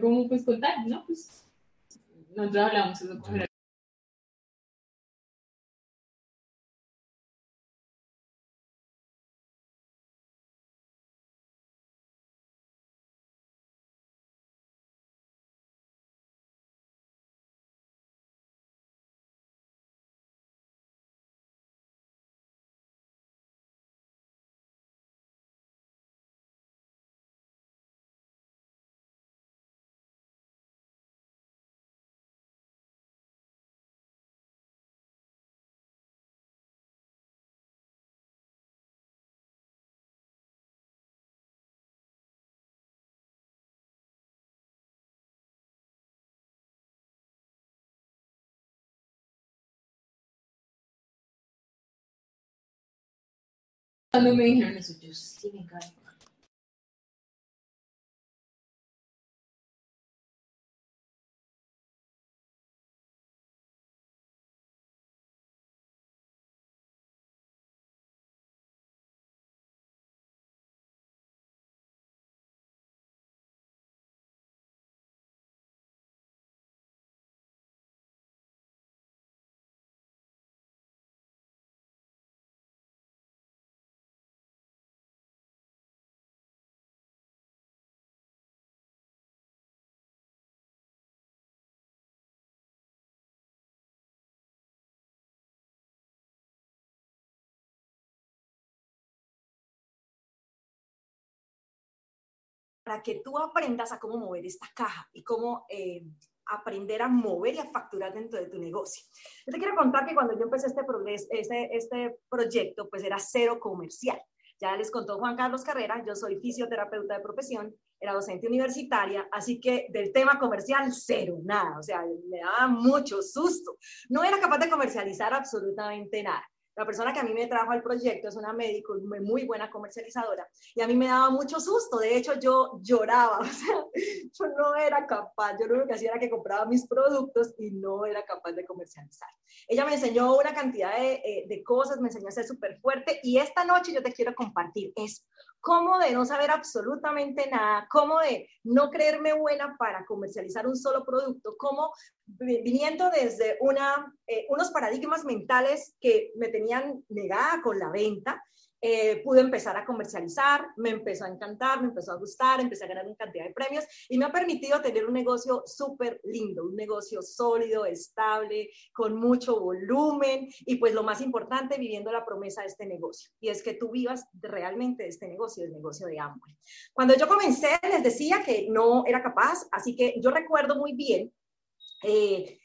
como pues contar, ¿no? Pues nosotros con Cuando me dijeron eso, para que tú aprendas a cómo mover esta caja y cómo eh, aprender a mover y a facturar dentro de tu negocio. Yo te quiero contar que cuando yo empecé este, este, este proyecto, pues era cero comercial. Ya les contó Juan Carlos Carrera, yo soy fisioterapeuta de profesión, era docente universitaria, así que del tema comercial, cero, nada, o sea, me daba mucho susto. No era capaz de comercializar absolutamente nada. La persona que a mí me trajo al proyecto es una médico muy buena comercializadora y a mí me daba mucho susto. De hecho, yo lloraba, o sea, yo no era capaz. Yo lo único que hacía era que compraba mis productos y no era capaz de comercializar. Ella me enseñó una cantidad de, eh, de cosas, me enseñó a ser súper fuerte y esta noche yo te quiero compartir eso cómo de no saber absolutamente nada, cómo de no creerme buena para comercializar un solo producto, cómo viniendo desde eh, unos paradigmas mentales que me tenían negada con la venta, eh, pude empezar a comercializar, me empezó a encantar, me empezó a gustar, empecé a ganar una cantidad de premios y me ha permitido tener un negocio súper lindo, un negocio sólido, estable, con mucho volumen y pues lo más importante, viviendo la promesa de este negocio y es que tú vivas realmente de este negocio, el negocio de Amway. Cuando yo comencé les decía que no era capaz, así que yo recuerdo muy bien eh,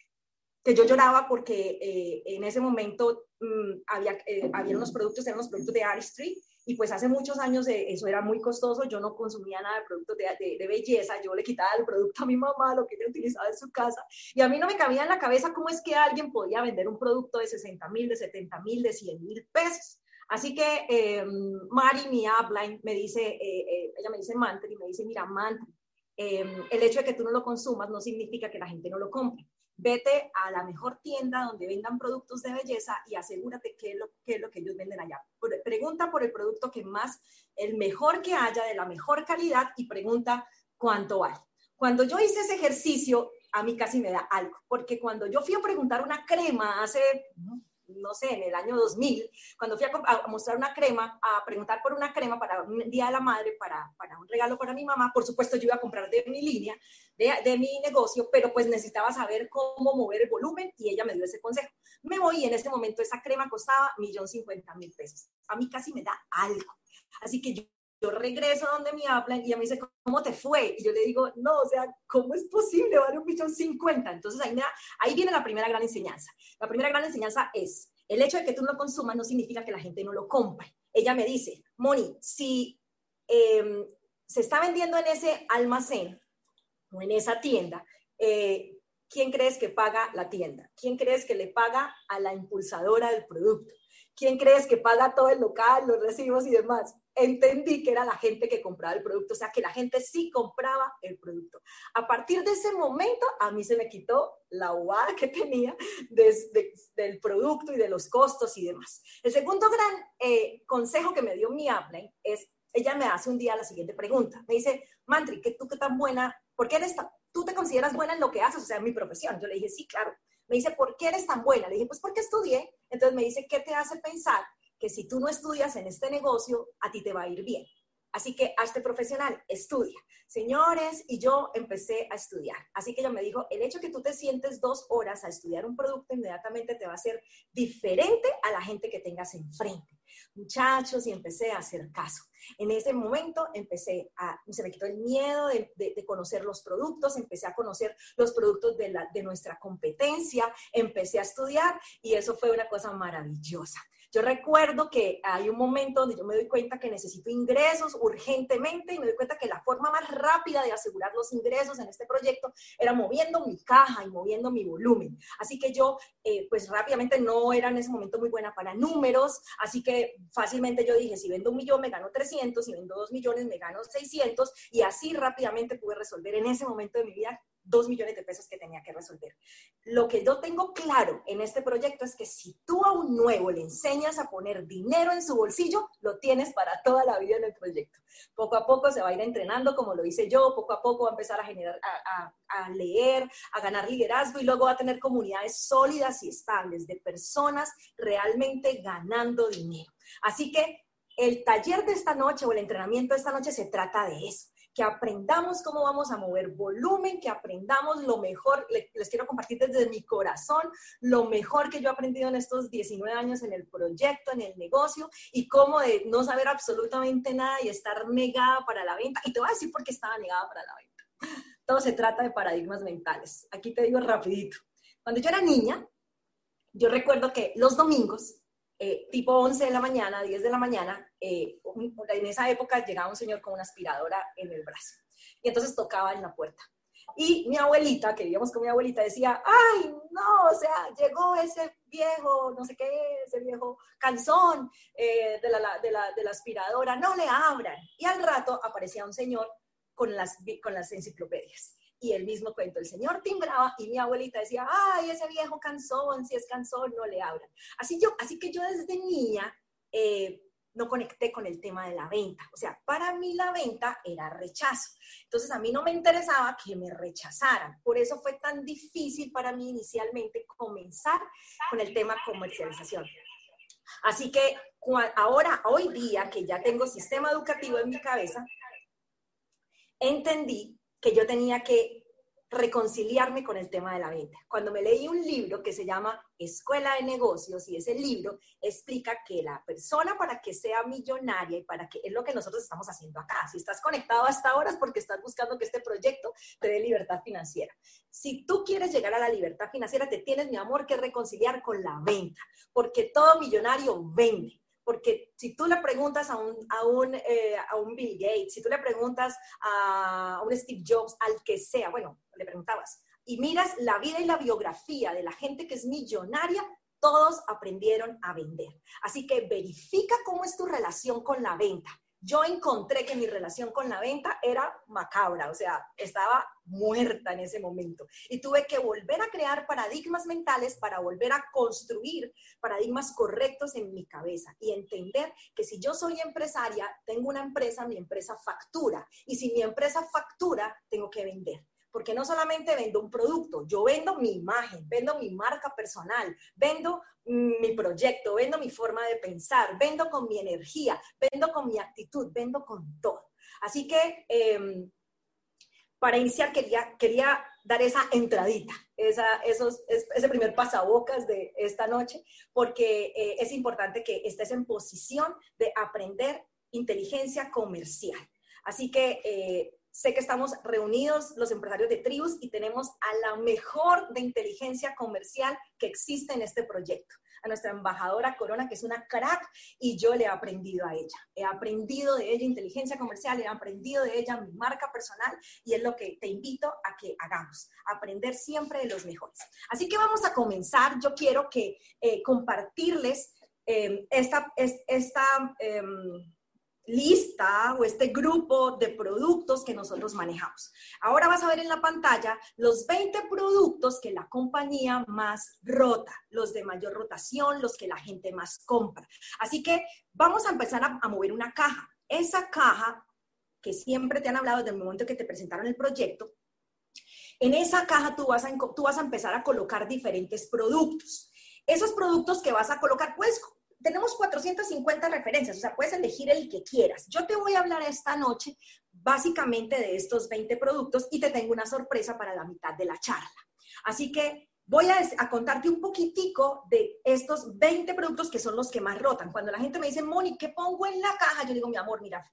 que yo lloraba porque eh, en ese momento mm, había, eh, había unos productos, eran los productos de Artistry, y pues hace muchos años eso era muy costoso, yo no consumía nada de productos de, de, belleza, yo le quitaba el producto a mi mamá, lo que ella utilizaba en su casa, y a mí no me cabía en la cabeza cómo es que alguien podía vender un producto de 60 mil, de 70 mil, de 100 mil pesos. Así que eh, Mari, mi upline, me dice, ella me dice Mantri, me dice, mira, Mantri, el hecho de que tú no lo consumas no significa que la gente no lo compre vete a la mejor tienda donde vendan productos de belleza y asegúrate qué es lo, qué es lo que ellos venden allá. Pregunta por el producto que más, el mejor que haya, de la mejor calidad y pregunta cuánto vale. Cuando yo hice ese ejercicio, a mí casi me da algo, porque cuando yo fui a preguntar una crema hace no sé, en el año 2000, cuando fui a, mostrar una crema, a preguntar por una crema para un Día de la Madre, para, para un regalo para mi mamá, por supuesto yo iba a comprar de mi línea, de, de mi negocio, pero pues necesitaba saber cómo mover el volumen y ella me dio ese consejo. Me voy y en ese momento esa crema costaba millón cincuenta mil pesos. A mí casi me da algo. Así que yo yo regreso donde me hablan y ella me dice, ¿cómo te fue? Y yo le digo, no, o sea, ¿cómo es posible? Vale un millón cincuenta. Entonces ahí, ahí viene la primera gran enseñanza. La primera gran enseñanza es, el hecho de que tú no consumas no significa que la gente no lo compre. Ella me dice, Moni, si em, se está vendiendo en ese almacén o en esa tienda, eh, ¿quién crees que paga la tienda? ¿Quién crees que le paga a la impulsadora del producto? ¿Quién crees que paga todo el local, los recibos y demás? Entendí que era la gente que compraba el producto, o sea, que la gente sí compraba el producto. A partir de ese momento, a mí se me quitó la bobada que tenía desde, del producto y de los costos y demás. El segundo gran eh, consejo que me dio mi upline es, ella me hace un día la siguiente pregunta. Me dice, Mantri, ¿qué tú qué tan buena? ¿Por qué eres ¿tú te consideras buena en lo que haces? O sea, en mi profesión. Yo le dije, sí, claro. Me dice, ¿por qué eres tan buena? Le dije, pues porque estudié. Entonces me dice, ¿qué te hace pensar que si tú no estudias en este negocio, a ti te va a ir bien? Así que hazte profesional, estudia. Señores, y yo empecé a estudiar. Así que ella me dijo, el hecho que tú te sientes dos horas a estudiar un producto inmediatamente te va a hacer diferente a la gente que tengas enfrente. Muchachos, y empecé a hacer caso. En ese momento empecé a, se me quitó el miedo de, conocer los productos, empecé a conocer los productos de, de nuestra competencia, empecé a estudiar y eso fue una cosa maravillosa. Yo recuerdo que hay un momento donde yo me doy cuenta que necesito ingresos urgentemente y me doy cuenta que la forma más rápida de asegurar los ingresos en este proyecto era moviendo mi caja y moviendo mi volumen. Así que yo, eh, pues rápidamente no era en ese momento muy buena para números, así que fácilmente yo dije, si vendo un millón me gano 300, si vendo dos millones me gano 600 y así rápidamente pude resolver en ese momento de mi vida dos millones de pesos que tenía que resolver. Lo que yo tengo claro en este proyecto es que si tú a un nuevo le enseñas a poner dinero en su bolsillo, lo tienes para toda la vida en el proyecto. Poco a poco se va a ir entrenando, como lo hice yo, poco a poco va a empezar a generar, a, leer, a ganar liderazgo y luego va a tener comunidades sólidas y estables de personas realmente ganando dinero. Así que el taller de esta noche o el entrenamiento de esta noche se trata de eso que aprendamos cómo vamos a mover volumen, que aprendamos lo mejor, les quiero compartir desde mi corazón lo mejor que yo he aprendido en estos 19 años en el proyecto, en el negocio y cómo de no saber absolutamente nada y estar negada para la venta. Y te voy a decir por qué estaba negada para la venta. Todo se trata de paradigmas mentales. Aquí te digo rapidito. Cuando yo era niña, yo recuerdo que los domingos eh, tipo 11 de la mañana, 10 de la mañana, eh, en esa época llegaba un señor con una aspiradora en el brazo. Y entonces tocaba en la puerta. Y mi abuelita, que vivíamos con mi abuelita, decía, ay, no, o sea, llegó ese viejo, no sé qué, ese viejo calzón eh, de, la, de, la, de, la, aspiradora, no le abran. Y al rato aparecía un señor con las, con las enciclopedias y el mismo cuento. El señor timbraba y mi abuelita decía, ay, ese viejo cansón, si es cansón, no le abran. Así, yo, así que yo desde niña eh, no conecté con el tema de la venta. O sea, para mí la venta era rechazo. Entonces a mí no me interesaba que me rechazaran. Por eso fue tan difícil para mí inicialmente comenzar con el tema comercialización. Así que ahora, hoy día que ya tengo sistema educativo en mi cabeza, entendí que yo tenía que reconciliarme con el tema de la venta. Cuando me leí un libro que se llama Escuela de Negocios y ese libro explica que la persona para que sea millonaria y para que es lo que nosotros estamos haciendo acá. Si estás conectado hasta ahora es porque estás buscando que este proyecto te dé libertad financiera. Si tú quieres llegar a la libertad financiera, te tienes, mi amor, que reconciliar con la venta, porque todo millonario vende porque si tú le preguntas a un, a un, eh, a un Bill Gates, si tú le preguntas a un Steve Jobs, al que sea, bueno, le preguntabas, y miras la vida y la biografía de la gente que es millonaria, todos aprendieron a vender. Así que verifica cómo es tu relación con la venta yo encontré que mi relación con la venta era macabra, o sea, estaba muerta en ese momento. Y tuve que volver a crear paradigmas mentales para volver a construir paradigmas correctos en mi cabeza y entender que si yo soy empresaria, tengo una empresa, mi empresa factura. Y si mi empresa factura, tengo que vender porque no solamente vendo un producto, yo vendo mi imagen, vendo mi marca personal, vendo mi proyecto, vendo mi forma de pensar, vendo con mi energía, vendo con mi actitud, vendo con todo. Así que em, para iniciar quería, quería dar esa entradita, esa, esos, ese primer pasabocas de esta noche, porque eh, es importante que estés en posición de aprender inteligencia comercial. Así que eh, Sé que estamos reunidos los empresarios de Tribus y tenemos a la mejor de inteligencia comercial que existe en este proyecto, a nuestra embajadora Corona, que es una crack, y yo le he aprendido a ella. He aprendido de ella inteligencia comercial, he aprendido de ella mi marca personal y es lo que te invito a que hagamos, aprender siempre de los mejores. Así que vamos a comenzar. Yo quiero que eh, compartirles eh, esta... esta em, lista o este grupo de productos que nosotros manejamos. Ahora vas a ver en la pantalla los 20 productos que la compañía más rota, los de mayor rotación, los que la gente más compra. Así que vamos a empezar a, mover una caja. Esa caja que siempre te han hablado desde el momento que te presentaron el proyecto, En esa caja tú vas a, tú vas a empezar a colocar diferentes productos. Esos productos que vas a colocar, pues tenemos 450 referencias, o sea, puedes elegir el que quieras. Yo te voy a hablar esta noche básicamente de estos 20 productos y te tengo una sorpresa para la mitad de la charla. Así que voy a, contarte un poquitico de estos 20 productos que son los que más rotan. Cuando la gente me dice, Moni, ¿qué pongo en la caja? Yo digo, mi amor, mira,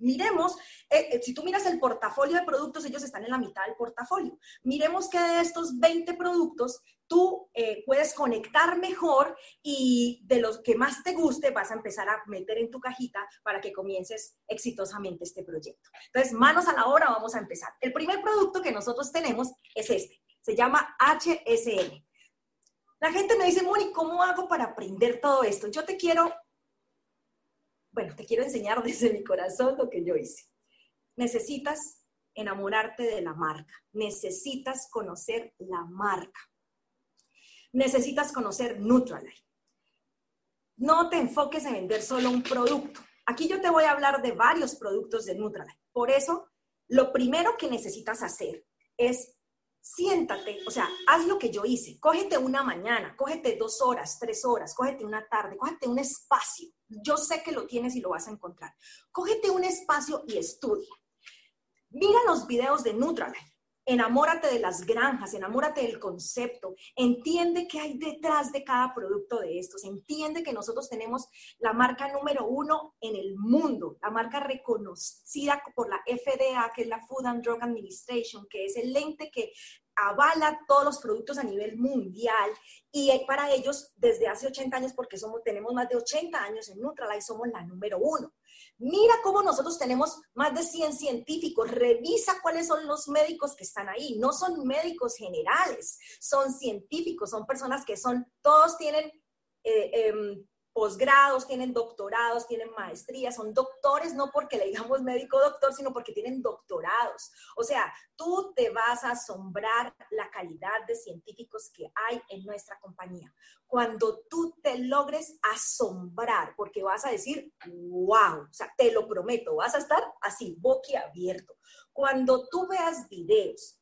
miremos, eh, eh, si tú miras el portafolio de productos, ellos están en la mitad del portafolio. Miremos que de estos 20 productos tú eh, puedes conectar mejor y de los que más te guste vas a empezar a meter en tu cajita para que comiences exitosamente este proyecto. Entonces, manos a la obra, vamos a empezar. El primer producto que nosotros tenemos es este, se llama HSN. La gente me dice, Moni, ¿cómo hago para aprender todo esto? Yo te quiero bueno, te quiero enseñar desde mi corazón lo que yo hice. Necesitas enamorarte de la marca, necesitas conocer la marca, necesitas conocer Nutrilite. No te enfoques en vender solo un producto. Aquí yo te voy a hablar de varios productos de Nutrilite. Por eso, lo primero que necesitas hacer es siéntate, o sea, haz lo que yo hice, cógete una mañana, cógete dos horas, tres horas, cógete una tarde, cógete un espacio. Yo sé que lo tienes y lo vas a encontrar. Cógete un espacio y estudia. Mira los videos de Nutrilite. Enamórate de las granjas, enamórate del concepto, entiende qué hay detrás de cada producto de estos, entiende que nosotros tenemos la marca número uno en el mundo, la marca reconocida por la FDA, que es la Food and Drug Administration, que es el lente que avala todos los productos a nivel mundial y para ellos desde hace 80 años, porque somos, tenemos más de 80 años en Nutrilite, somos la número uno. Mira cómo nosotros tenemos más de 100 científicos. Revisa cuáles son los médicos que están ahí. No son médicos generales, son científicos, son personas que son, todos tienen eh, em, posgrados, tienen doctorados, tienen maestrías, son doctores no porque le digamos médico doctor, sino porque tienen doctorados. O sea, tú te vas a asombrar la calidad de científicos que hay en nuestra compañía. Cuando tú te logres asombrar, porque vas a decir, wow, o sea, te lo prometo, vas a estar así, boquiabierto. Cuando tú veas videos,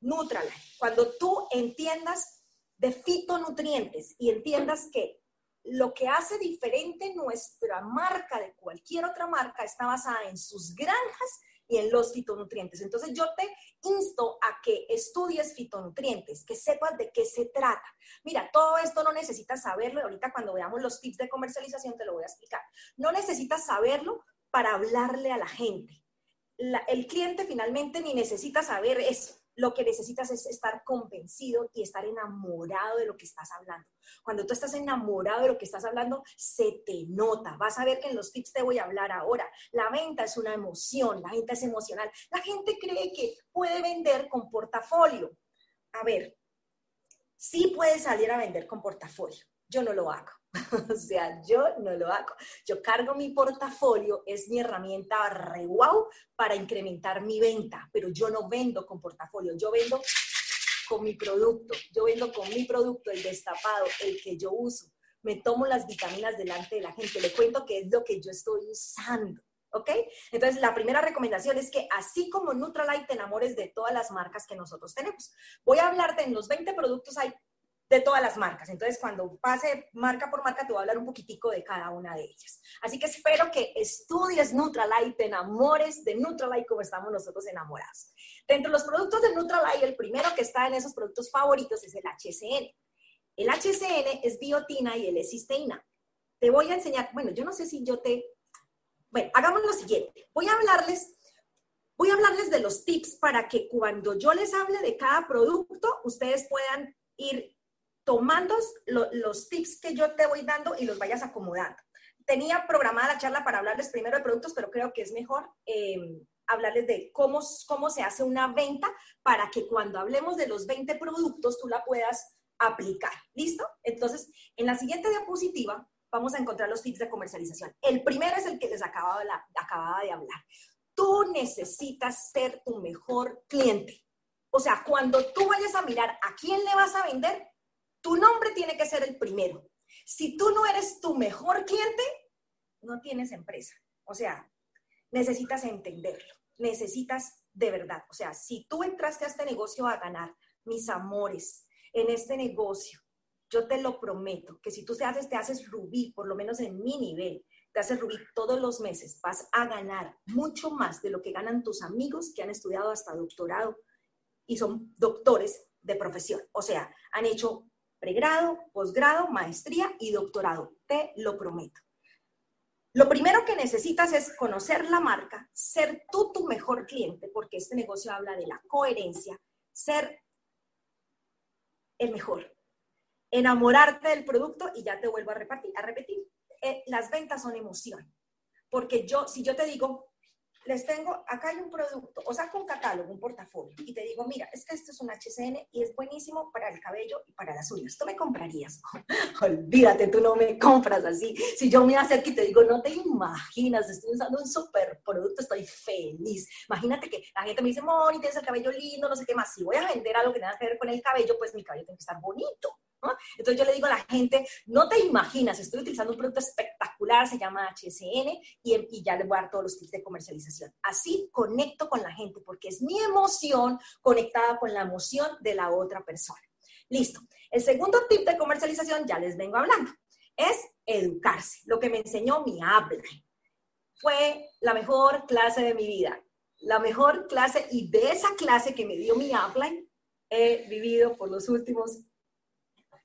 Nutrala, cuando tú entiendas de fitonutrientes y entiendas que lo que hace diferente nuestra marca de cualquier otra marca está basada en sus granjas y en los fitonutrientes. Entonces yo te insto a que estudies fitonutrientes, que sepas de qué se trata. Mira, todo esto no necesitas saberlo, ahorita cuando veamos los tips de comercialización te lo voy a explicar. No necesitas saberlo para hablarle a la gente. el cliente finalmente ni necesita saber eso lo que necesitas es estar convencido y estar enamorado de lo que estás hablando. Cuando tú estás enamorado de lo que estás hablando, se te nota. Vas a ver que en los tips te voy a hablar ahora. La venta es una emoción, la venta es emocional. La gente cree que puede vender con portafolio. A ver, sí puede salir a vender con portafolio. Yo no lo hago. o sea, yo no lo hago. Yo cargo mi portafolio, es mi herramienta re para incrementar mi venta, pero yo no vendo con portafolio, yo vendo con mi producto, yo vendo con mi producto, el destapado, el que yo uso. Me tomo las vitaminas delante de la gente, le cuento qué es lo que yo estoy usando. ¿Ok? Entonces, la primera recomendación es que así como Nutralite, te enamores de todas las marcas que nosotros tenemos. Voy a hablarte en los 20 productos, hay de todas las marcas. Entonces, cuando pase marca por marca, te voy a hablar un poquitico de cada una de ellas. Así que espero que estudies Nutralite, te enamores de Nutralite como estamos nosotros enamorados. Dentro de los productos de Nutralite, el primero que está en esos productos favoritos es el HCN. El HCN es biotina y el cisteína. Te voy a enseñar, bueno, yo no sé si yo te... Bueno, hagamos lo siguiente. Voy a hablarles voy a hablarles de los tips para que cuando yo les hable de cada producto, ustedes puedan ir tomando los tips que yo te voy dando y los vayas acomodando. Tenía programada la charla para hablarles primero de productos, pero creo que es mejor eh, hablarles de cómo, cómo se hace una venta para que cuando hablemos de los 20 productos tú la puedas aplicar. ¿Listo? Entonces, en la siguiente diapositiva vamos a encontrar los tips de comercialización. El primero es el que les acababa de hablar. Tú necesitas ser tu mejor cliente. O sea, cuando tú vayas a mirar a quién le vas a vender, tu nombre tiene que ser el primero. Si tú no eres tu mejor cliente, no tienes empresa. O sea, necesitas entenderlo, necesitas de verdad. O sea, si tú entraste a este negocio a ganar, mis amores, en este negocio, yo te lo prometo, que si tú te haces, te haces rubí, por lo menos en mi nivel, te haces rubí todos los meses, vas a ganar mucho más de lo que ganan tus amigos que han estudiado hasta doctorado y son doctores de profesión. O sea, han hecho pregrado, posgrado, maestría y doctorado. Te lo prometo. Lo primero que necesitas es conocer la marca, ser tú tu mejor cliente, porque este negocio habla de la coherencia, ser el mejor, enamorarte del producto y ya te vuelvo a repetir, a repetir. Eh, las ventas son emoción, porque yo, si yo te digo, les tengo, acá hay un producto, o saco un catálogo, un portafolio, y te digo, mira, es que esto es un HCN y es buenísimo para el cabello y para las uñas. ¿Tú me comprarías? Olvídate, tú no me compras así. Si yo me acerco y te digo, no te imaginas, estoy usando un super producto, estoy feliz. Imagínate que la gente me dice, Moni, tienes el cabello lindo, no sé qué más. Si voy a vender algo que tenga que ver con el cabello, pues mi cabello tiene que estar bonito. Entonces yo le digo a la gente, no te imaginas, estoy utilizando un producto espectacular, se llama HSN, y, y ya le voy a dar todos los tips de comercialización. Así conecto con la gente, porque es mi emoción conectada con la emoción de la otra persona. Listo. El segundo tip de comercialización, ya les vengo hablando, es educarse. Lo que me enseñó mi habla. Fue la mejor clase de mi vida. La mejor clase, y de esa clase que me dio mi habla, he vivido por los últimos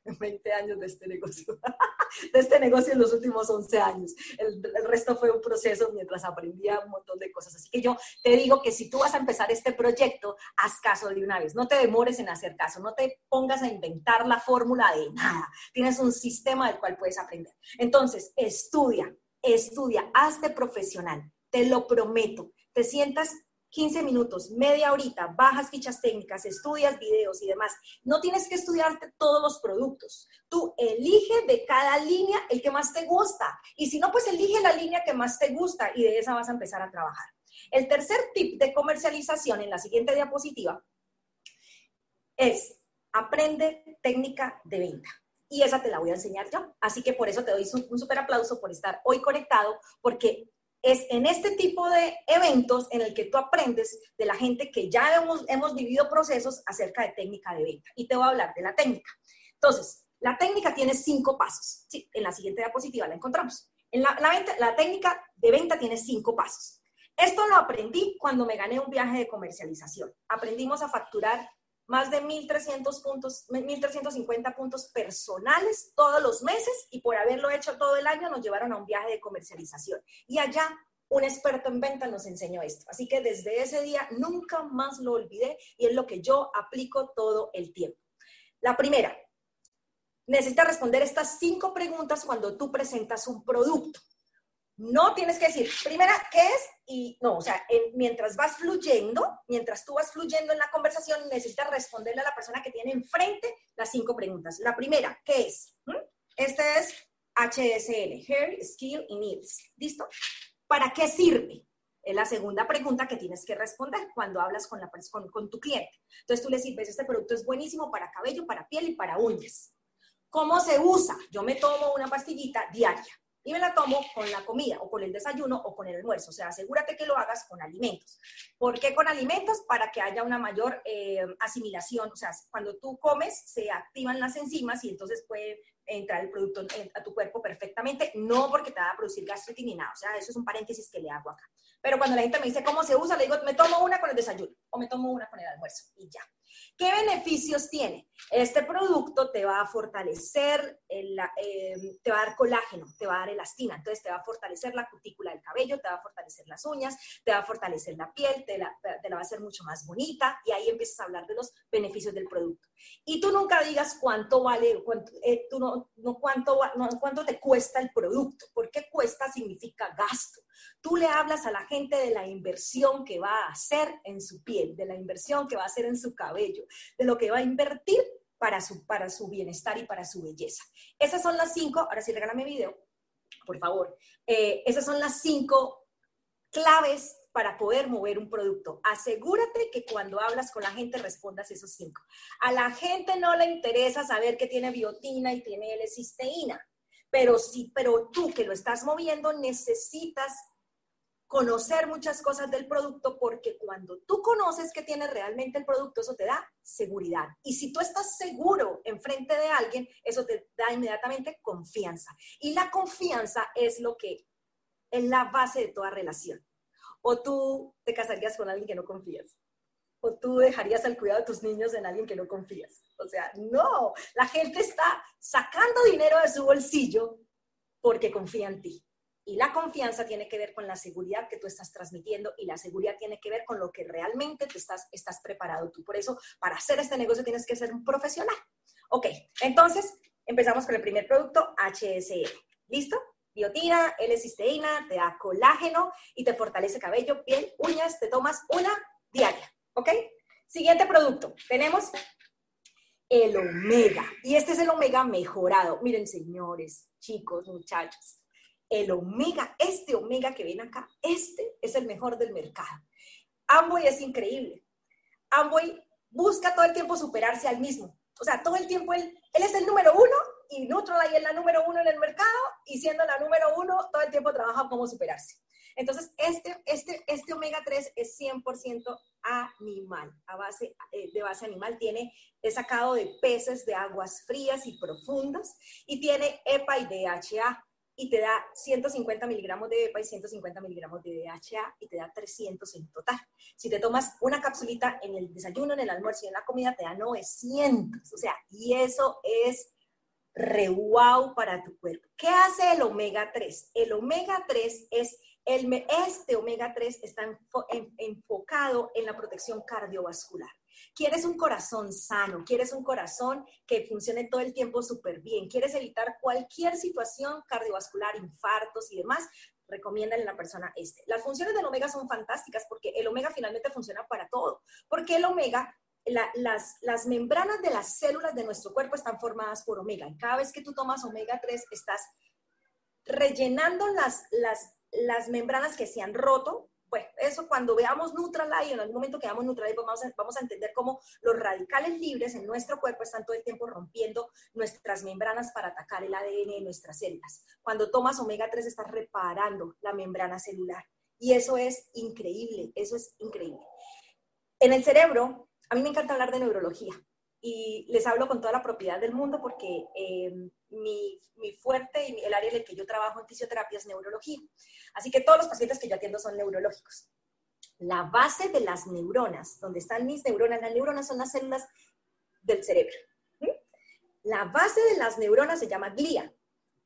20 años de este negocio, de este negocio en los últimos 11 años. El, resto fue un proceso mientras aprendía un montón de cosas. Así que yo te digo que si tú vas a empezar este proyecto, haz caso de una vez. No te demores en hacer caso, no te pongas a inventar la fórmula de nada. Tienes un sistema del cual puedes aprender. Entonces, estudia, estudia, hazte profesional. Te lo prometo. Te sientas 15 minutos, media horita, bajas fichas técnicas, estudias videos y demás. No tienes que estudiarte todos los productos. Tú elige de cada línea el que más te gusta. Y si no, pues elige la línea que más te gusta y de esa vas a empezar a trabajar. El tercer tip de comercialización en la siguiente diapositiva es aprende técnica de venta. Y esa te la voy a enseñar yo. Así que por eso te doy un súper aplauso por estar hoy conectado, porque es en este tipo de eventos en el que tú aprendes de la gente que ya hemos, hemos vivido procesos acerca de técnica de venta. Y te voy a hablar de la técnica. Entonces, la técnica tiene cinco pasos. Sí, en la siguiente diapositiva la encontramos. En la, la, la técnica de venta tiene cinco pasos. Esto lo aprendí cuando me gané un viaje de comercialización. Aprendimos a facturar más de 1.300 puntos, 1.350 puntos personales todos los meses y por haberlo hecho todo el año nos llevaron a un viaje de comercialización. Y allá un experto en venta nos enseñó esto. Así que desde ese día nunca más lo olvidé y es lo que yo aplico todo el tiempo. La primera, necesitas responder estas cinco preguntas cuando tú presentas un producto. No tienes que decir, primera, ¿qué es? Y no, o sea, mientras vas fluyendo, mientras tú vas fluyendo en la conversación, necesitas responderle a la persona que tiene enfrente las cinco preguntas. La primera, ¿qué es? ¿Mm? Este es HSL, Hair, Skill y Needs. ¿Listo? ¿Para qué sirve? Es la segunda pregunta que tienes que responder cuando hablas con, la, con, con tu cliente. Entonces tú le sirves, este producto es buenísimo para cabello, para piel y para uñas. ¿Cómo se usa? Yo me tomo una pastillita diaria y me la tomo con la comida o con el desayuno o con el almuerzo. O sea, asegúrate que lo hagas con alimentos. ¿Por qué con alimentos? Para que haya una mayor eh, asimilación. O sea, cuando tú comes, se activan las enzimas y entonces puede entrar el producto a tu cuerpo perfectamente, no porque te va a producir gastritis ni nada. O sea, eso es un paréntesis que le hago acá. Pero cuando la gente me dice cómo se usa, le digo, me tomo una con el desayuno o me tomo una con el almuerzo y ya. ¿Qué beneficios tiene? Este producto te va a fortalecer, el, em, te va a dar colágeno, te va a dar elastina, entonces te va a fortalecer la cutícula del cabello, te va a fortalecer las uñas, te va a fortalecer la piel, te la, te la va a hacer mucho más bonita y ahí empiezas a hablar de los beneficios del producto. Y tú nunca digas cuánto vale, cuánto, eh, tú no, no, cuánto, no, cuánto te cuesta el producto, porque cuesta significa gasto. Tú le hablas a la gente de la inversión que va a hacer en su piel, de la inversión que va a hacer en su cabello, de lo que va a invertir para su, para su bienestar y para su belleza. Esas son las cinco, ahora sí regálame video, por favor. Eh, esas son las cinco claves para poder mover un producto. Asegúrate que cuando hablas con la gente respondas esos cinco. A la gente no le interesa saber que tiene biotina y tiene L-cisteína, pero sí, pero tú que lo estás moviendo necesitas conocer muchas cosas del producto porque cuando tú conoces que tiene realmente el producto, eso te da seguridad. Y si tú estás seguro enfrente de alguien, eso te da inmediatamente confianza. Y la confianza es lo que es la base de toda relación. O tú te casarías con alguien que no confías. O tú dejarías el cuidado de tus niños en alguien que no confías. O sea, no, la gente está sacando dinero de su bolsillo porque confía en ti. Y la confianza tiene que ver con la seguridad que tú estás transmitiendo y la seguridad tiene que ver con lo que realmente tú estás, estás preparado tú. Por eso, para hacer este negocio tienes que ser un profesional. Ok, entonces empezamos con el primer producto, HSL. ¿Listo? Biotina, L-cisteína, te da colágeno y te fortalece cabello, piel, uñas, te tomas una diaria. ¿Ok? Siguiente producto, tenemos el omega. Y este es el omega mejorado. Miren, señores, chicos, muchachos el omega, este omega que ven acá, este es el mejor del mercado. Amway es increíble. Amway busca todo el tiempo superarse al mismo. O sea, todo el tiempo él, es el número uno y Nutrolight es la número uno en el mercado y siendo la número uno, todo el tiempo trabaja cómo superarse. Entonces, este, este, este omega 3 es 100% animal, a base, eh, de base animal. Tiene, es sacado de peces de aguas frías y profundas y tiene EPA y DHA y te da 150 miligramos de EPA y 150 miligramos de DHA y te da 300 en total. Si te tomas una capsulita en el desayuno, en el almuerzo y en la comida, te da 900. O sea, y eso es re wow para tu cuerpo. ¿Qué hace el omega 3? El omega 3 es el, este omega 3 está enfocado en la protección cardiovascular. Quieres un corazón sano, quieres un corazón que funcione todo el tiempo súper bien, quieres evitar cualquier situación cardiovascular, infartos y demás, recomiendan a la persona este. Las funciones del omega son fantásticas porque el omega finalmente funciona para todo. Porque el omega las, membranas de las células de nuestro cuerpo están formadas por omega. Y cada vez que tú tomas omega 3, estás rellenando las, las membranas que se han roto bueno, eso cuando veamos Nutralight, en algún momento que veamos Nutralight, pues vamos a, vamos a entender cómo los radicales libres en nuestro cuerpo están todo el tiempo rompiendo nuestras membranas para atacar el ADN de nuestras células. Cuando tomas omega 3 estás reparando la membrana celular. Y eso es increíble, eso es increíble. En el cerebro, a mí me encanta hablar de neurología y les hablo con toda la propiedad del mundo porque eh, mi, mi, fuerte y el área en el que yo trabajo en fisioterapia es neurología. Así que todos los pacientes que yo atiendo son neurológicos. La base de las neuronas, donde están mis neuronas, las neuronas son las células del cerebro. La base de las neuronas se llama glía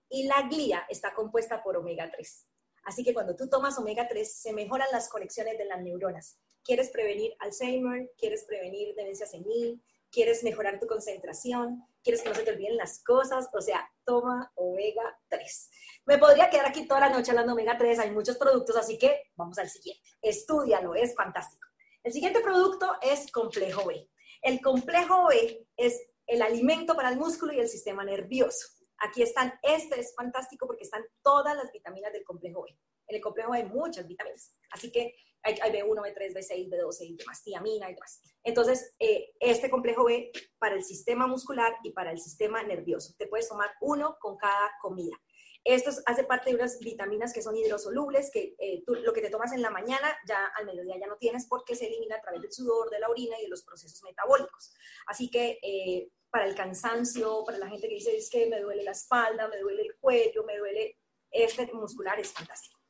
y la glía está compuesta por omega 3. Así que cuando tú tomas omega 3 se mejoran las conexiones de las neuronas. ¿Quieres prevenir Alzheimer? ¿Quieres prevenir demencia senil? Quieres mejorar tu concentración, quieres que no se te olviden las cosas, o sea, toma omega 3. Me podría quedar aquí toda la noche hablando omega 3, hay muchos productos, así que vamos al siguiente. Estúdialo, es fantástico. El siguiente producto es complejo B. El complejo B es el alimento para el músculo y el sistema nervioso. Aquí están, este es fantástico porque están todas las vitaminas del complejo B. En el complejo hay muchas vitaminas, así que hay, B1, B3, B6, B12 y demás, tiamina y demás. Entonces, eh, este complejo B para el sistema muscular y para el sistema nervioso. Te puedes tomar uno con cada comida. Esto hace parte de unas vitaminas que son hidrosolubles, que eh, tú, lo que te tomas en la mañana, ya al mediodía ya no tienes porque se elimina a través del sudor, de la orina y de los procesos metabólicos. Así que eh, para el cansancio, para la gente que dice es que me duele la espalda, me duele el cuello, me duele este muscular, es fantástico.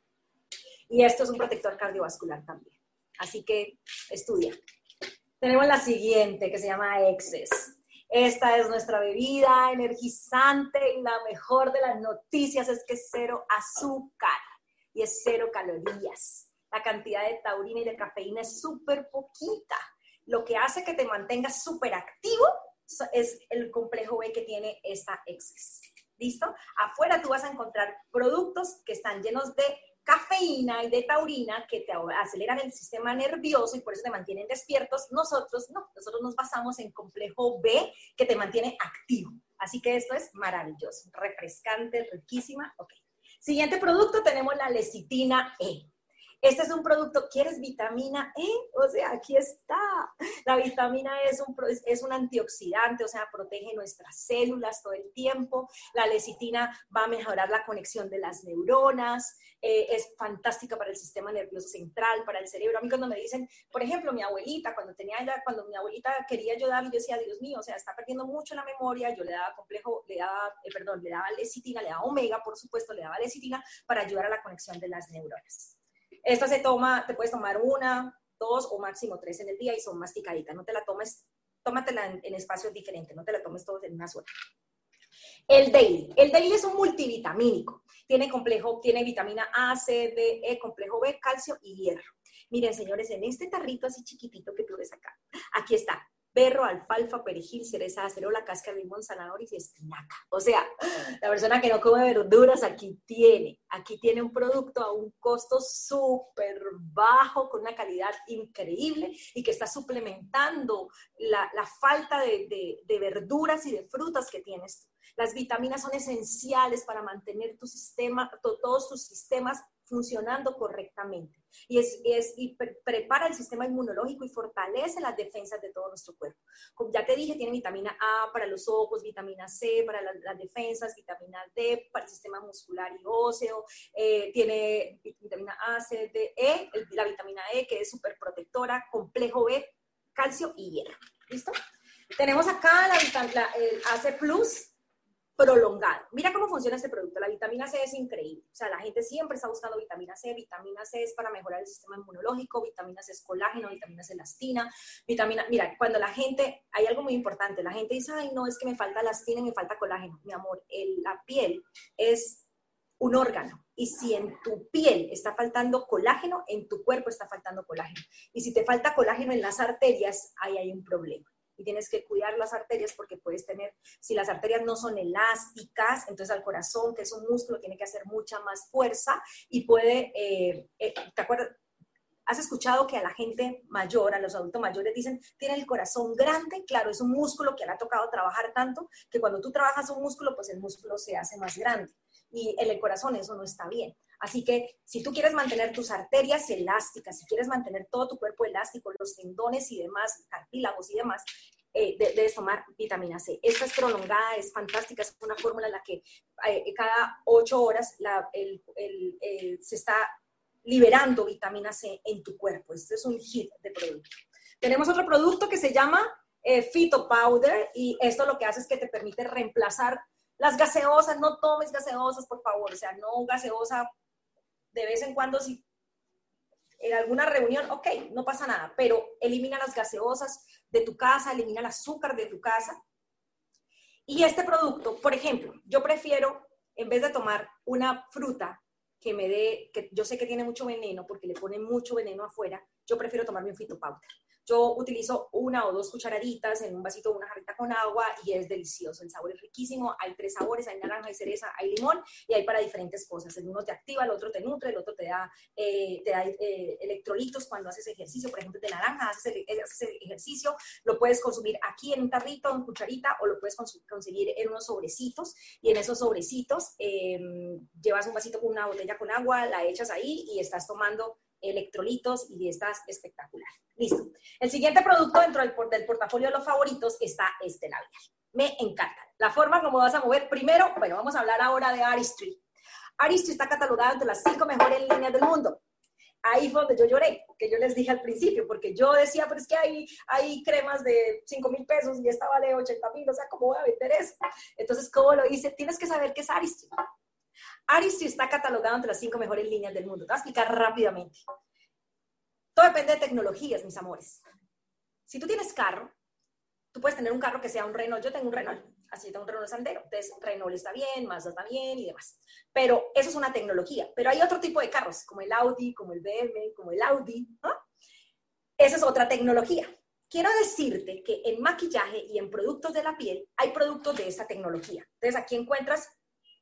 Y esto es un protector cardiovascular también. Así que estudia. Tenemos la siguiente que se llama Excess. Esta es nuestra bebida energizante y la mejor de las noticias es que es cero azúcar y es cero calorías. La cantidad de taurina y de cafeína es súper poquita. Lo que hace que te mantengas súper activo es el complejo B que tiene esta Excess. ¿Listo? Afuera tú vas a encontrar productos que están llenos de cafeína y de taurina que te aceleran el sistema nervioso y por eso te mantienen despiertos. Nosotros no, nosotros nos basamos en complejo B que te mantiene activo. Así que esto es maravilloso, refrescante, riquísima. Ok. Siguiente producto tenemos la lecitina E. Este es un producto, ¿quieres vitamina E? O sea, aquí está. La vitamina E es un, es un antioxidante, o sea, protege nuestras células todo el tiempo. La lecitina va a mejorar la conexión de las neuronas. Eh, es fantástica para el sistema nervioso central, para el cerebro. A mí cuando me dicen, por ejemplo, mi abuelita, cuando tenía ella, cuando mi abuelita quería ayudar, yo decía, Dios mío, o sea, está perdiendo mucho la memoria, yo le daba complejo, le daba, eh, perdón, le daba lecitina, le daba omega, por supuesto, le daba lecitina para ayudar a la conexión de las neuronas. Esta se toma, te puedes tomar una, dos o máximo tres en el día y son masticaditas. No te la tomes, tómatela en, en espacios diferentes, no te la tomes todos en una sola. El Daily. El Daily es un multivitamínico. Tiene complejo, tiene vitamina A, C, D, E, complejo B, calcio y hierro. Miren, señores, en este tarrito así chiquitito que tú ves acá, aquí está berro, alfalfa, perejil, cereza, acerola, cáscara de limón, zanahoria y espinaca. O sea, la persona que no come verduras aquí tiene, aquí tiene un producto a un costo súper bajo, con una calidad increíble y que está suplementando la, falta de, de, verduras y de frutas que tienes. Las vitaminas son esenciales para mantener tu sistema, todos tus sistemas funcionando correctamente. Y, es, es, y prepara el sistema inmunológico y fortalece las defensas de todo nuestro cuerpo. Como ya te dije, tiene vitamina A para los ojos, vitamina C para las, defensas, vitamina D para el sistema muscular y óseo, eh, tiene vitamina A, C, D, E, la vitamina E que es súper protectora, complejo B, calcio y hierro. ¿Listo? Tenemos acá la, la el AC Plus, prolongado. Mira cómo funciona este producto. La vitamina C es increíble. O sea, la gente siempre está buscando vitamina C. Vitamina C es para mejorar el sistema inmunológico. Vitamina C es colágeno. Vitamina C es elastina. Vitamina, mira, cuando la gente, hay algo muy importante. La gente dice, ay, no, es que me falta elastina y me falta colágeno. Mi amor, la piel es un órgano. Y si en tu piel está faltando colágeno, en tu cuerpo está faltando colágeno. Y si te falta colágeno en las arterias, ahí hay un problema y tienes que cuidar las arterias porque puedes tener, si las arterias no son elásticas, entonces al corazón, que es un músculo, tiene que hacer mucha más fuerza y puede, eh, eh, ¿te acuerdas? ¿Has escuchado que a la gente mayor, a los adultos mayores, dicen, tiene el corazón grande? Claro, es un músculo que le ha tocado trabajar tanto que cuando tú trabajas un músculo, pues el músculo se hace más grande. Y en el corazón eso no está bien. Así que si tú quieres mantener tus arterias elásticas, si quieres mantener todo tu cuerpo elástico, los tendones y demás, cartílagos y demás, eh, debes tomar vitamina C. Esta es prolongada, es fantástica, es una fórmula en la que eh, cada ocho horas se está liberando vitamina C en tu cuerpo. Este es un hit de producto. Tenemos otro producto que se llama eh, Phyto Powder y esto lo que hace es que te permite reemplazar las gaseosas. No tomes gaseosas, por favor. O sea, no gaseosa de vez en cuando si en alguna reunión, ok, no pasa nada, pero elimina las gaseosas de tu casa, elimina el azúcar de tu casa. Y este producto, por ejemplo, yo prefiero, en vez de tomar una fruta que me dé, que yo sé que tiene mucho veneno, porque le ponen mucho veneno afuera, yo prefiero tomarme un fitopowder. Yo utilizo una o dos cucharaditas en un vasito, una jarrita con agua y es delicioso. El sabor es riquísimo. Hay tres sabores, hay naranja, hay cereza, hay limón y hay para diferentes cosas. El uno te activa, el otro te nutre, el otro te da, eh, te da eh, electrolitos cuando haces ejercicio. Por ejemplo, de naranja, haces el, ejercicio, lo puedes consumir aquí en un tarrito, en cucharita o lo puedes conseguir en unos sobrecitos y en esos sobrecitos em, llevas un vasito con una botella con agua, la echas ahí y estás tomando electrolitos y estás espectacular. Listo. El siguiente producto dentro del, del portafolio de los favoritos está este labial. Me encanta. La forma como vas a mover, primero, bueno, vamos a hablar ahora de Aristry. Aristry está catalogado entre las cinco mejores líneas del mundo. Ahí fue donde yo lloré, que yo les dije al principio, porque yo decía, pero es que hay, hay cremas de 5 mil pesos y esta vale 80 mil, o sea, ¿cómo voy a vender eso? Entonces, ¿cómo lo hice? Tienes que saber qué es Aristry. Aristry está catalogado entre las cinco mejores líneas del mundo. Te voy a explicar rápidamente. Todo depende de tecnologías, mis amores. Si tú tienes carro, tú puedes tener un carro que sea un Renault. Yo tengo un Renault, así tengo un Renault Sandero. Entonces, Renault está bien, Mazda está bien y demás. Pero eso es una tecnología. Pero hay otro tipo de carros, como el Audi, como el BMW, como el Audi. Esa es otra tecnología. Quiero decirte que en maquillaje y en productos de la piel hay productos de esa tecnología. Entonces, aquí encuentras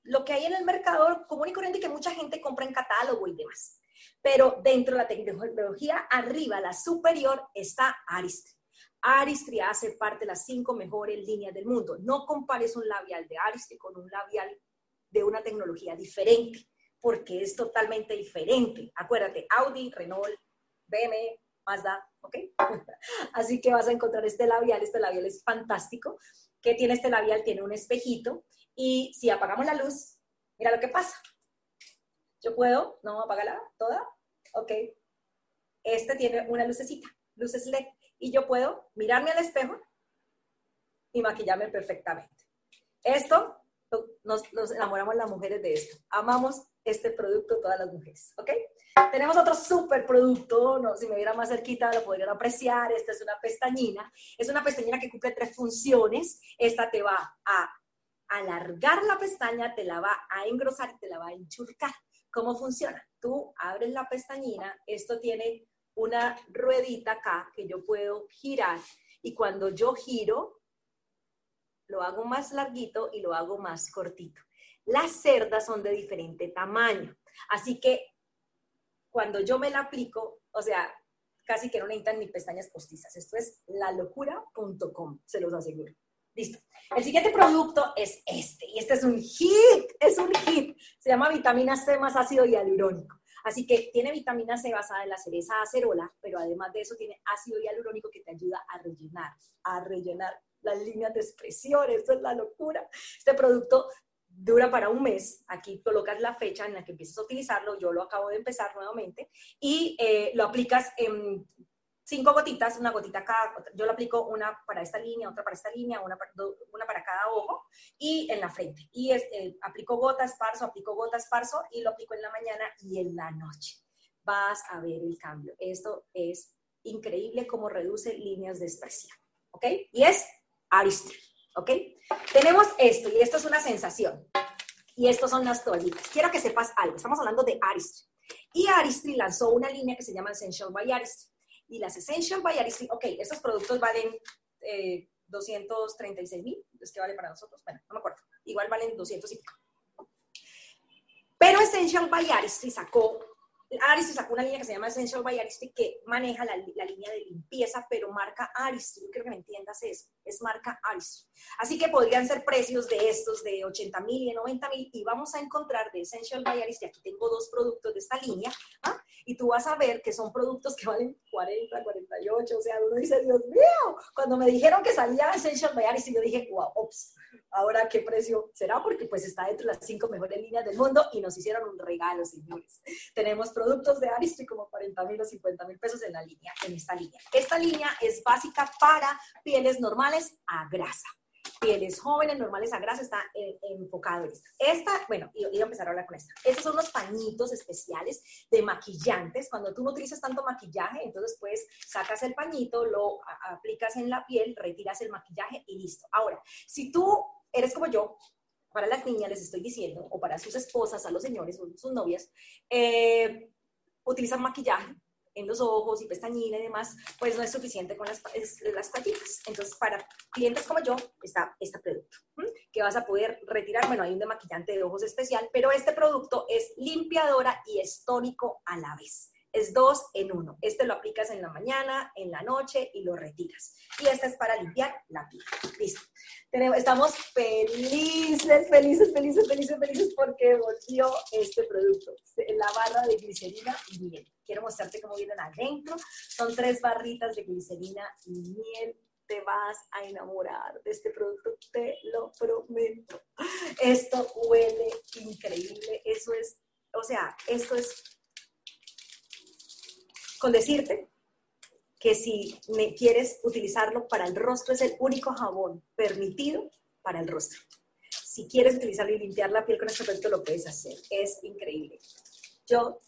lo que hay en el mercado común y corriente que mucha gente compra en catálogo y demás. Pero dentro de la tecnología, arriba, la superior, está Aristry. Aristry hace parte de las cinco mejores líneas del mundo. No compares un labial de Aristry con un labial de una tecnología diferente, porque es totalmente diferente. Acuérdate, Audi, Renault, BMW, Mazda, ¿ok? Así que vas a encontrar este labial, este labial es fantástico. ¿Qué tiene este labial? Tiene un espejito y si apagamos la luz, mira lo que pasa. Yo puedo, no, apágala toda, ok. Este tiene una lucecita, luces LED, y yo puedo mirarme al espejo y maquillarme perfectamente. Esto, nos, nos enamoramos las mujeres de esto. Amamos este producto todas las mujeres, ¿ok? Tenemos otro súper producto, no, si me viera más cerquita lo podrían apreciar, esta es una pestañina, es una pestañina que cumple tres funciones, esta te va a alargar la pestaña, te la va a engrosar y te la va a enchurcar. ¿Cómo funciona? Tú abres la pestañina, esto tiene una ruedita acá que yo puedo girar y cuando yo giro, lo hago más larguito y lo hago más cortito. Las cerdas son de diferente tamaño, así que cuando yo me la aplico, o sea, casi que no necesitan ni pestañas postizas. Esto es lalocura.com, se los aseguro. Listo. El siguiente producto es este, y este es un hit, es un hit. Se llama vitamina C más ácido hialurónico. Así que tiene vitamina C basada en la cereza acerola, pero además de eso tiene ácido hialurónico que te ayuda a rellenar, a rellenar las líneas de expresión. Esto es la locura. Este producto dura para un mes. Aquí colocas la fecha en la que empiezas a utilizarlo. Yo lo acabo de empezar nuevamente y eh, lo aplicas en cinco gotitas, una gotita cada, yo lo aplico una para esta línea, otra para esta línea, una para, una para cada ojo y en la frente. Y eh, aplico gota, esparzo, aplico gota, esparzo y lo aplico en la mañana y en la noche. Vas a ver el cambio. Esto es increíble cómo reduce líneas de expresión. ¿Ok? Y es Aristry. ¿Ok? Tenemos esto y esto es una sensación. Y estos son las toallitas. Quiero que sepas algo. Estamos hablando de Aristry. Y Aristry lanzó una línea que se llama Essential by Aristry y las Essential by Aristry, ok, estos productos valen 236 eh, mil, es que vale para nosotros, bueno, no me acuerdo, igual valen 200 y pico. Pero Essential by Aristry sacó Aristry sacó una línea que se llama Essential by Aristry que maneja la, línea de limpieza, pero marca Aristry. Yo quiero que me entiendas eso. Es marca Aristry. Así que podrían ser precios de estos de 80 mil y de 90 mil y vamos a encontrar de Essential by Aristry. Aquí tengo dos productos de esta línea ¿ah? Y tú vas a ver que son productos que valen 40, 48. O sea, uno dice, Dios mío, cuando me dijeron que salía Essential by Aristry, yo dije, wow, ops, ahora qué precio será porque pues está dentro de las cinco mejores líneas del mundo y nos hicieron un regalo, señores. Tenemos productos de Aristry como 40 mil o 50 mil pesos en la línea, en esta línea. Esta línea es básica para pieles normales a grasa. Pieles jóvenes, normales a grasa, está enfocado en esto. Esta, bueno, y voy a empezar a hablar con esta. Estos son los pañitos especiales de maquillantes. Cuando tú no utilizas tanto maquillaje, entonces pues sacas el pañito, lo aplicas en la piel, retiras el maquillaje y listo. Ahora, si tú eres como yo, para las niñas les estoy diciendo, o para sus esposas, a los señores o sus novias, eh, utilizan maquillaje en los ojos y pestañina y demás, pues no es suficiente con las, las tallitas. Entonces, para clientes como yo, está este producto, que vas a poder retirar. Bueno, hay un demaquillante de ojos especial, pero este producto es limpiadora y es tónico a la vez es dos en uno. Este lo aplicas en la mañana, en la noche y lo retiras. Y este es para limpiar la piel. Listo. estamos felices, felices, felices, felices, felices porque volvió este producto. La barra de glicerina y miel. Quiero mostrarte cómo vienen adentro. Son tres barritas de glicerina y miel te vas a enamorar de este producto, te lo prometo. Esto huele increíble, eso es, o sea, esto es con decirte que si me quieres utilizarlo para el rostro, es el único jabón permitido para el rostro. Si quieres utilizarlo y limpiar la piel con este producto, lo puedes hacer. Es increíble. Yo,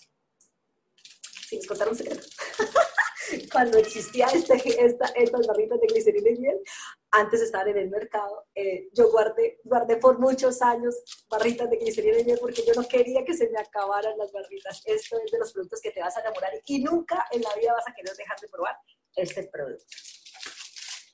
si les contar un secreto, cuando existía este, esta, estas barritas de glicerina y miel, antes estar en el mercado, eh, yo guardé, guardé por muchos años barritas de glicerina y miel porque yo no quería que se me acabaran las barritas. Esto es de los productos que te vas a enamorar y nunca en la vida vas a querer dejar de probar este producto.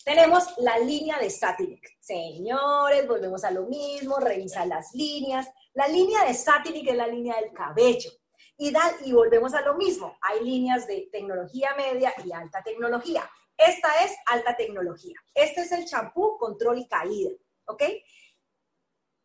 Tenemos la línea de Satinic. Señores, volvemos a lo mismo, revisa las líneas. La línea de Satinic es la línea del cabello. Y, y volvemos a lo mismo. Hay líneas de tecnología media y alta tecnología. Esta es alta tecnología. Este es el champú control y caída, ¿ok?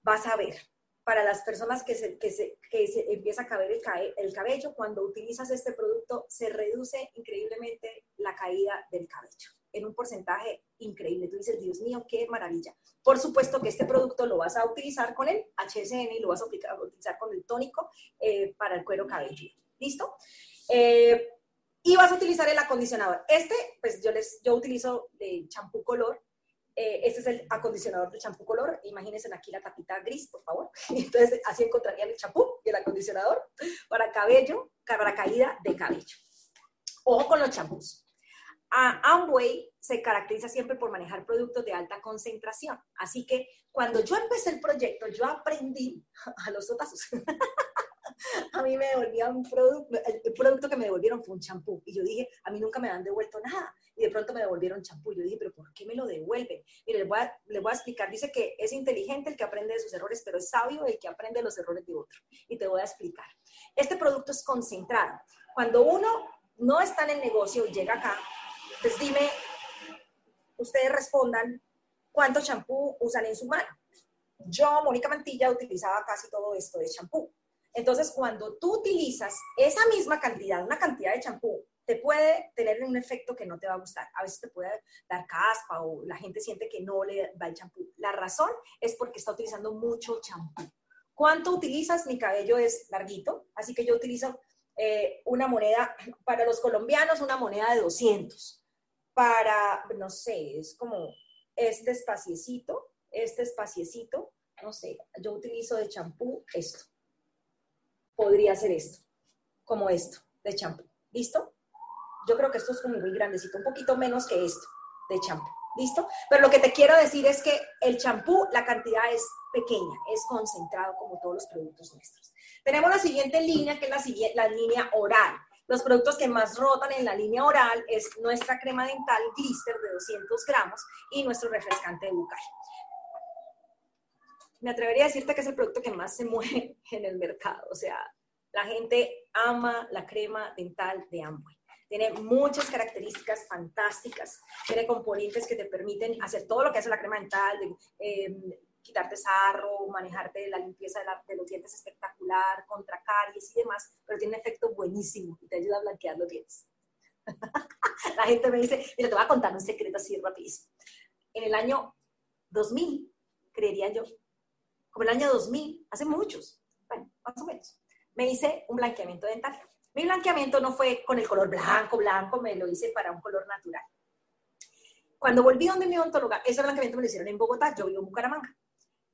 Vas a ver, para las personas que se, que se, que se empieza a caer el cabello, cuando utilizas este producto se reduce increíblemente la caída del cabello en un porcentaje increíble. Tú dices, Dios mío, qué maravilla. Por supuesto que este producto lo vas a utilizar con el HSN y lo vas a, utilizar con el tónico eh, para el cuero cabelludo. ¿Listo? Eh, y vas a utilizar el acondicionador. Este, pues yo, les, yo utilizo de champú color. Eh, este es el acondicionador de champú color. Imagínense aquí la tapita gris, por favor. Entonces, así encontrarían el champú y el acondicionador para cabello, para caída de cabello. Ojo con los champús. Amway se caracteriza siempre por manejar productos de alta concentración. Así que cuando yo empecé el proyecto, yo aprendí a los otazos. a mí me devolvían un producto, el producto que me devolvieron fue un champú. Y yo dije, a mí nunca me han devuelto nada. Y de pronto me devolvieron champú. Yo dije, pero ¿por qué me lo devuelven? Mire, les voy, a, les voy a explicar. Dice que es inteligente el que aprende de sus errores, pero es sabio el que aprende de los errores de otro. Y te voy a explicar. Este producto es concentrado. Cuando uno no está en el negocio y llega acá, pues dime, ustedes respondan cuánto champú usan en su mano. Yo, Mónica Mantilla, utilizaba casi todo esto de champú. Entonces, cuando tú utilizas esa misma cantidad, una cantidad de champú, te puede tener un efecto que no te va a gustar. A veces te puede dar caspa o la gente siente que no le va el champú. La razón es porque está utilizando mucho champú. ¿Cuánto utilizas? Mi cabello es larguito, así que yo utilizo eh, una moneda, para los colombianos, una moneda de 200. Para, no sé, es como este espaciecito, este espaciecito, no sé, yo utilizo de champú esto podría ser esto, como esto, de champú. ¿Listo? Yo creo que esto es como muy grandecito, un poquito menos que esto de champú. ¿Listo? Pero lo que te quiero decir es que el champú, la cantidad es pequeña, es concentrado como todos los productos nuestros. Tenemos la siguiente línea, que es la, la línea oral. Los productos que más rotan en la línea oral es nuestra crema dental Glister de 200 gramos y nuestro refrescante bucal me atrevería a decirte que es el producto que más se mueve en el mercado. O sea, la gente ama la crema dental de Amway. Tiene muchas características fantásticas. Tiene componentes que te permiten hacer todo lo que hace la crema dental, de, em, quitarte sarro, manejarte la limpieza de, los dientes espectacular, contra caries y demás, pero tiene un efecto buenísimo y te ayuda a blanquear los dientes. la gente me dice, mira, te voy a contar un secreto así rapidísimo. En el año 2000, creería yo, como el año 2000, hace muchos, bueno, más o menos, me hice un blanqueamiento dental. Mi blanqueamiento no fue con el color blanco, blanco, me lo hice para un color natural. Cuando volví donde mi odontóloga, ese blanqueamiento me lo hicieron en Bogotá, yo vivo en Bucaramanga.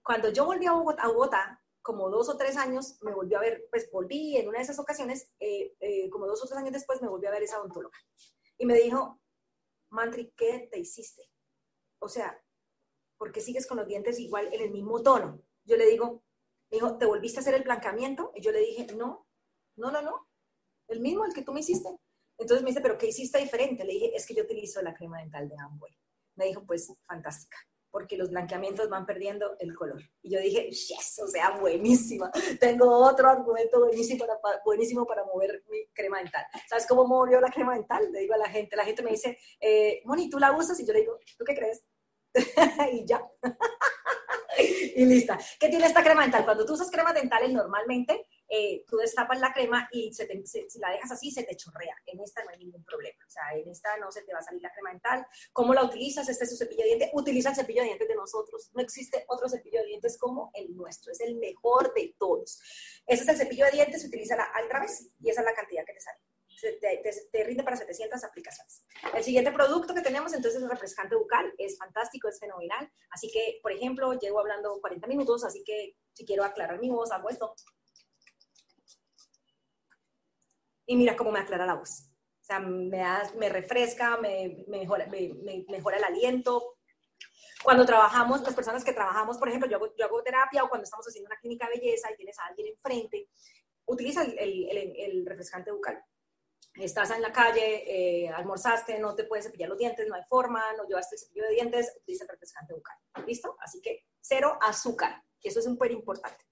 Cuando yo volví a Bogotá, como dos o tres años, me volvió a ver, pues volví en una de esas ocasiones, eh, eh, como dos o tres años después, me volvió a ver esa odontóloga. Y me dijo, Mantri, ¿qué te hiciste? O sea, ¿por qué sigues con los dientes igual en el mismo tono? yo le digo, me dijo, ¿te volviste a hacer el blancamiento? Y yo le dije, no, no, no, no, el mismo, el que tú me hiciste. Entonces me dice, ¿pero qué hiciste diferente? Le dije, es que yo utilizo la crema dental de Amway. Me dijo, pues, fantástica, porque los blanqueamientos van perdiendo el color. Y yo dije, yes, o sea, buenísima. Tengo otro argumento buenísimo para, buenísimo para mover mi crema dental. ¿Sabes cómo movió la crema dental? Le digo a la gente, la gente me dice, eh, Moni, ¿tú la usas? Y yo le digo, ¿tú qué crees? y ya. y lista. ¿Qué tiene esta crema dental? Cuando tú usas cremas dentales normalmente, eh, tú destapas la crema y se si la dejas así, se te chorrea. En esta no hay ningún problema. O sea, en esta no se te va a salir la crema dental. ¿Cómo la utilizas? Este es su cepillo de dientes. Utiliza el cepillo de dientes de nosotros. No existe otro cepillo de dientes como el nuestro. Es el mejor de todos. Ese es el cepillo de dientes, se utiliza la otra vez y esa es la cantidad que te sale te, rinde para 700 aplicaciones. El siguiente producto que tenemos entonces es refrescante bucal, es fantástico, es fenomenal, así que, por ejemplo, llevo hablando 40 minutos, así que si quiero aclarar mi voz, hago esto. Y mira cómo me aclara la voz. O sea, me, me refresca, me, mejora, me, mejora el aliento, cuando trabajamos, las personas que trabajamos, por ejemplo, yo hago, yo hago, terapia o cuando estamos haciendo una clínica de belleza y tienes a alguien enfrente, utiliza el refrescante bucal estás en la calle, eh, almorzaste, no te puedes cepillar los dientes, no hay forma, no llevaste el cepillo de dientes, utiliza el refrescante bucal. ¿Listo? Así que cero azúcar, que eso es súper importante.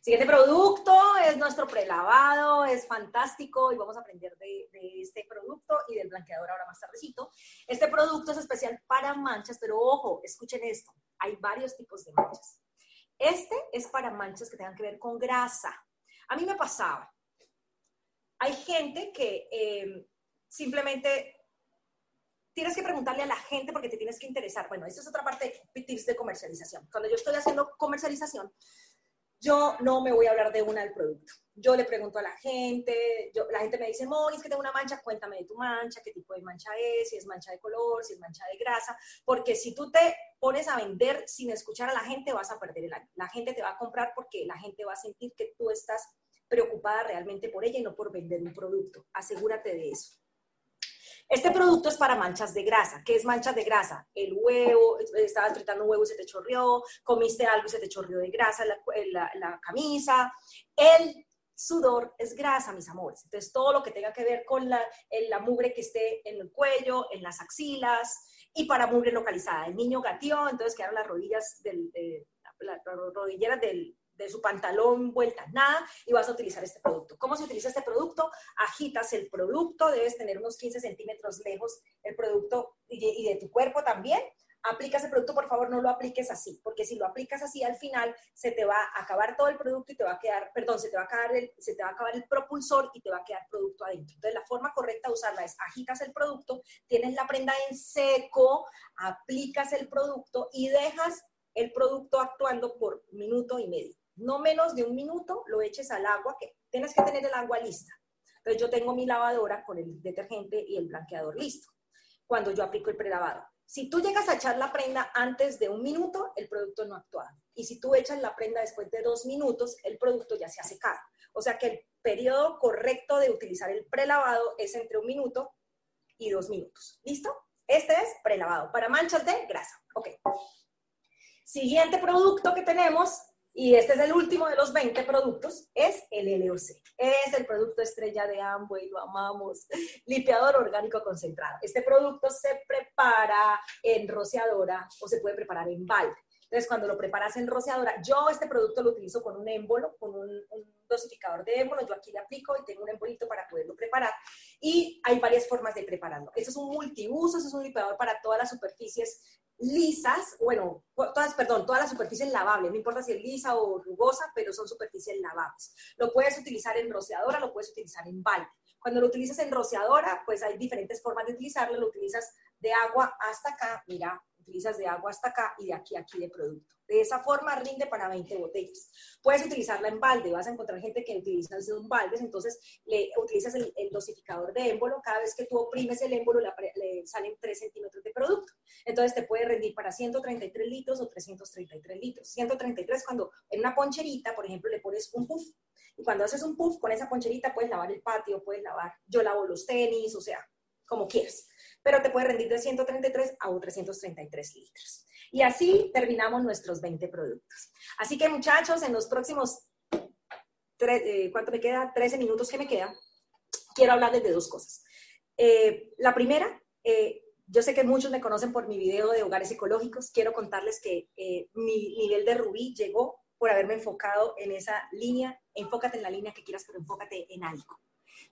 Siguiente producto es nuestro prelavado, es fantástico y vamos a aprender de, de, este producto y del blanqueador ahora más tardecito. Este producto es especial para manchas, pero ojo, escuchen esto, hay varios tipos de manchas. Este es para manchas que tengan que ver con grasa. A mí me pasaba. Hay gente que eh, simplemente tienes que preguntarle a la gente porque te tienes que interesar. Bueno, esa es otra parte de tips de comercialización. Cuando yo estoy haciendo comercialización, yo no me voy a hablar de una del producto. Yo le pregunto a la gente, yo, la gente me dice, Moni, es que tengo una mancha, cuéntame de tu mancha, qué tipo de mancha es, si es mancha de color, si es mancha de grasa, porque si tú te pones a vender sin escuchar a la gente, vas a perder el año. La gente te va a comprar porque la gente va a sentir que tú estás preocupada realmente por ella y no por vender un producto. Asegúrate de eso. Este producto es para manchas de grasa. ¿Qué es manchas de grasa? El huevo, estabas fritando un huevo y se te chorreó, comiste algo y se te chorreó de grasa en la, la camisa. El sudor es grasa, mis amores. Entonces, todo lo que tenga que ver con la, la mugre que esté en el cuello, en las axilas y para mugre localizada. El niño gateó, entonces quedaron las rodillas, del, las rodilleras del, de su pantalón vuelta nada y vas a utilizar este producto. ¿Cómo se utiliza este producto? Agitas el producto, debes tener unos 15 centímetros lejos el producto y de, tu cuerpo también. Aplicas el producto, por favor, no lo apliques así, porque si lo aplicas así, al final se te va a acabar todo el producto y te va a quedar, perdón, se te va a acabar el, se te va a acabar el propulsor y te va a quedar producto adentro. Entonces, la forma correcta de usarla es agitas el producto, tienes la prenda en seco, aplicas el producto y dejas el producto actuando por minuto y medio no menos de un minuto lo eches al agua, que tienes que tener el agua lista. Entonces yo tengo mi lavadora con el detergente y el blanqueador listo cuando yo aplico el prelavado. Si tú llegas a echar la prenda antes de un minuto, el producto no actúa. Y si tú echas la prenda después de dos minutos, el producto ya se ha secado. O sea que el periodo correcto de utilizar el prelavado es entre un minuto y dos minutos. ¿Listo? Este es prelavado para manchas de grasa. Ok. Siguiente producto que tenemos y este es el último de los 20 productos, es el LOC. Es el producto estrella de Amway, lo amamos. Limpiador orgánico concentrado. Este producto se prepara en rociadora o se puede preparar en balde. Entonces, cuando lo preparas en rociadora, yo este producto lo utilizo con un émbolo, con un, dosificador de émbolo. Yo aquí le aplico y tengo un embolito para poderlo preparar. Y hay varias formas de prepararlo. Eso es un multiuso, eso es un limpiador para todas las superficies lisas, bueno, todas, perdón, todas las superficies lavables, no importa si es lisa o rugosa, pero son superficies lavables. Lo puedes utilizar en rociadora, lo puedes utilizar en balde. Cuando lo utilizas en rociadora, pues hay diferentes formas de utilizarlo. Lo utilizas de agua hasta acá, mira, utilizas de agua hasta acá y de aquí a aquí de producto. De esa forma rinde para 20 botellas. Puedes utilizarla en balde, vas a encontrar gente que utiliza un baldes, entonces le utilizas el, dosificador de émbolo, cada vez que tú oprimes el émbolo le, salen 3 centímetros de producto. Entonces te puede rendir para 133 litros o 333 litros. 133 cuando en una poncherita, por ejemplo, le pones un puff. Y cuando haces un puff con esa poncherita puedes lavar el patio, puedes lavar, yo lavo los tenis, o sea, como quieras pero te puede rendir de 133 a 333 litros. Y así terminamos nuestros 20 productos. Así que muchachos, en los próximos, eh, ¿cuánto me queda? 13 minutos que me queda, quiero hablarles de dos cosas. Eh, la primera, eh, yo sé que muchos me conocen por mi video de hogares ecológicos. Quiero contarles que mi nivel de rubí llegó por haberme enfocado en esa línea. Enfócate en la línea que quieras, pero enfócate en algo.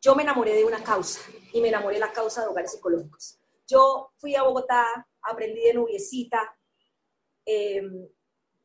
Yo me enamoré de una causa y me enamoré de la causa de hogares ecológicos. Yo fui a Bogotá, aprendí de Nubiecita, em,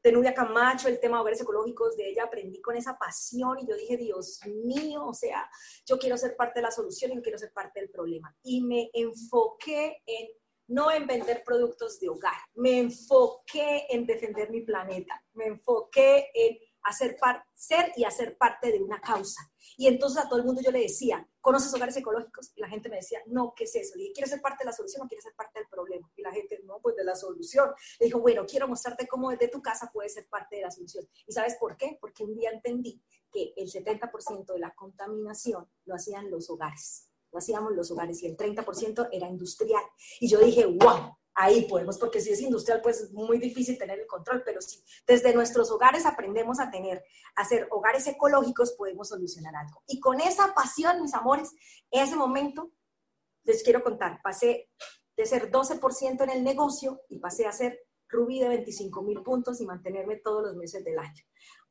de Nubia Camacho, el tema de hogares ecológicos, de ella aprendí con esa pasión y yo dije, Dios mío, o sea, yo quiero ser parte de la solución y quiero ser parte del problema. Y me enfoqué en, no en vender productos de hogar, me enfoqué en defender mi planeta, me enfoqué en hacer ser y hacer parte de una causa. Y entonces a todo el mundo yo le decía, ¿conoces hogares ecológicos? Y la gente me decía, no, ¿qué es eso? Le dije, ¿quieres ser parte de la solución o quieres ser parte del problema? Y la gente, no, pues de la solución. Le dijo, bueno, quiero mostrarte cómo desde tu casa puedes ser parte de la solución. ¿Y sabes por qué? Porque un día entendí que el 70% de la contaminación lo hacían los hogares. Lo hacíamos los hogares y el 30% era industrial. Y yo dije, wow, ahí podemos, porque si es industrial, pues es muy difícil tener el control, pero si desde nuestros hogares aprendemos a tener, a hacer hogares ecológicos, podemos solucionar algo. Y con esa pasión, mis amores, ese momento, les quiero contar, pasé de ser 12% en el negocio y pasé a ser Rubí de 25 mil puntos y mantenerme todos los meses del año.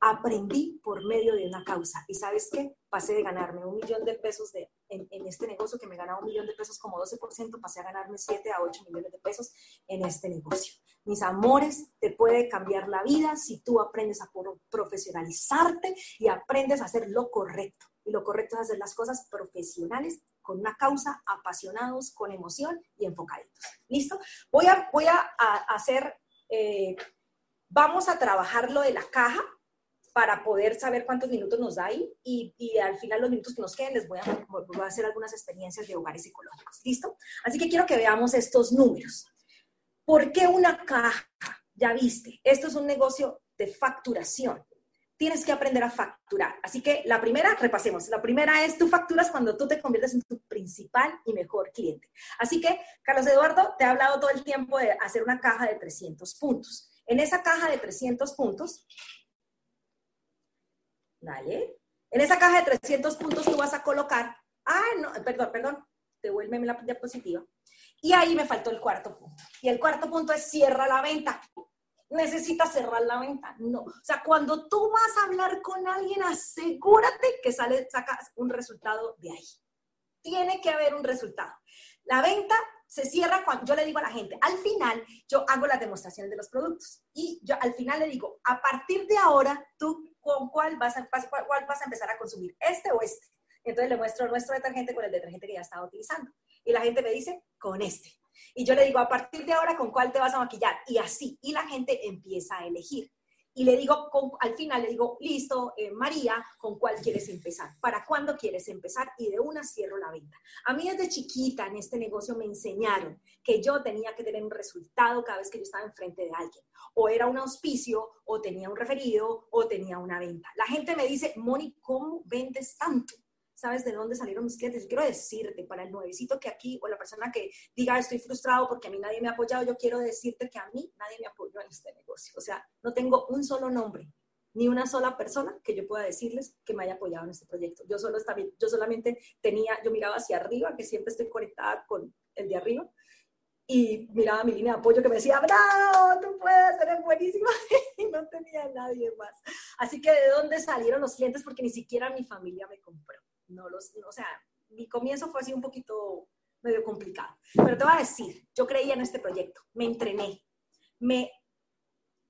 Aprendí por medio de una causa. ¿Y sabes qué? Pasé de ganarme un millón de pesos de, en, este negocio que me ganaba un millón de pesos como 12%, pasé a ganarme 7 a 8 millones de pesos en este negocio. Mis amores, te puede cambiar la vida si tú aprendes a profesionalizarte y aprendes a hacer lo correcto. Y lo correcto es hacer las cosas profesionales, con una causa, apasionados, con emoción y enfocaditos. ¿Listo? Voy a, voy a, hacer, eh, vamos a trabajar lo de la caja para poder saber cuántos minutos nos da ahí y, y, al final los minutos que nos queden les voy a, hacer algunas experiencias de hogares ecológicos. ¿Listo? Así que quiero que veamos estos números. ¿Por qué una caja? Ya viste, esto es un negocio de facturación tienes que aprender a facturar. Así que la primera, repasemos, la primera es tú facturas cuando tú te conviertes en tu principal y mejor cliente. Así que, Carlos Eduardo, te ha hablado todo el tiempo de hacer una caja de 300 puntos. En esa caja de 300 puntos, ¿vale? En esa caja de 300 puntos tú vas a colocar, ah, no, perdón, perdón, devuélveme la diapositiva. Y ahí me faltó el cuarto punto. Y el cuarto punto es cierra la venta necesitas cerrar la venta. No. O sea, cuando tú vas a hablar con alguien, asegúrate que sale, sacas un resultado de ahí. Tiene que haber un resultado. La venta se cierra cuando yo le digo a la gente, al final yo hago las demostraciones de los productos y yo al final le digo, a partir de ahora, tú con cuál vas a, cuál vas a empezar a consumir, este o este. Entonces le muestro nuestro detergente con el detergente que ya estaba utilizando. Y la gente me dice, con este. Y yo le digo, a partir de ahora, ¿con cuál te vas a maquillar? Y así, y la gente empieza a elegir. Y le digo, al final le digo, listo, eh, María, ¿con cuál quieres empezar? ¿Para cuándo quieres empezar? Y de una cierro la venta. A mí desde chiquita en este negocio me enseñaron que yo tenía que tener un resultado cada vez que yo estaba enfrente de alguien. O era un auspicio, o tenía un referido, o tenía una venta. La gente me dice, Moni, ¿cómo vendes tanto? Sabes de dónde salieron mis clientes. Yo quiero decirte, para el nuevecito que aquí, o la persona que diga estoy frustrado porque a mí nadie me ha apoyado, yo quiero decirte que a mí nadie me apoyó en este negocio. O sea, no tengo un solo nombre, ni una sola persona que yo pueda decirles que me haya apoyado en este proyecto. Yo, solo estaba, yo solamente tenía, yo miraba hacia arriba, que siempre estoy conectada con el de arriba, y miraba mi línea de apoyo que me decía, bravo, tú puedes, eres buenísima, y no tenía nadie más. Así que de dónde salieron los clientes, porque ni siquiera mi familia me compró no los, o sea, mi comienzo fue así un poquito medio complicado. Pero te voy a decir, yo creía en este proyecto, me entrené, me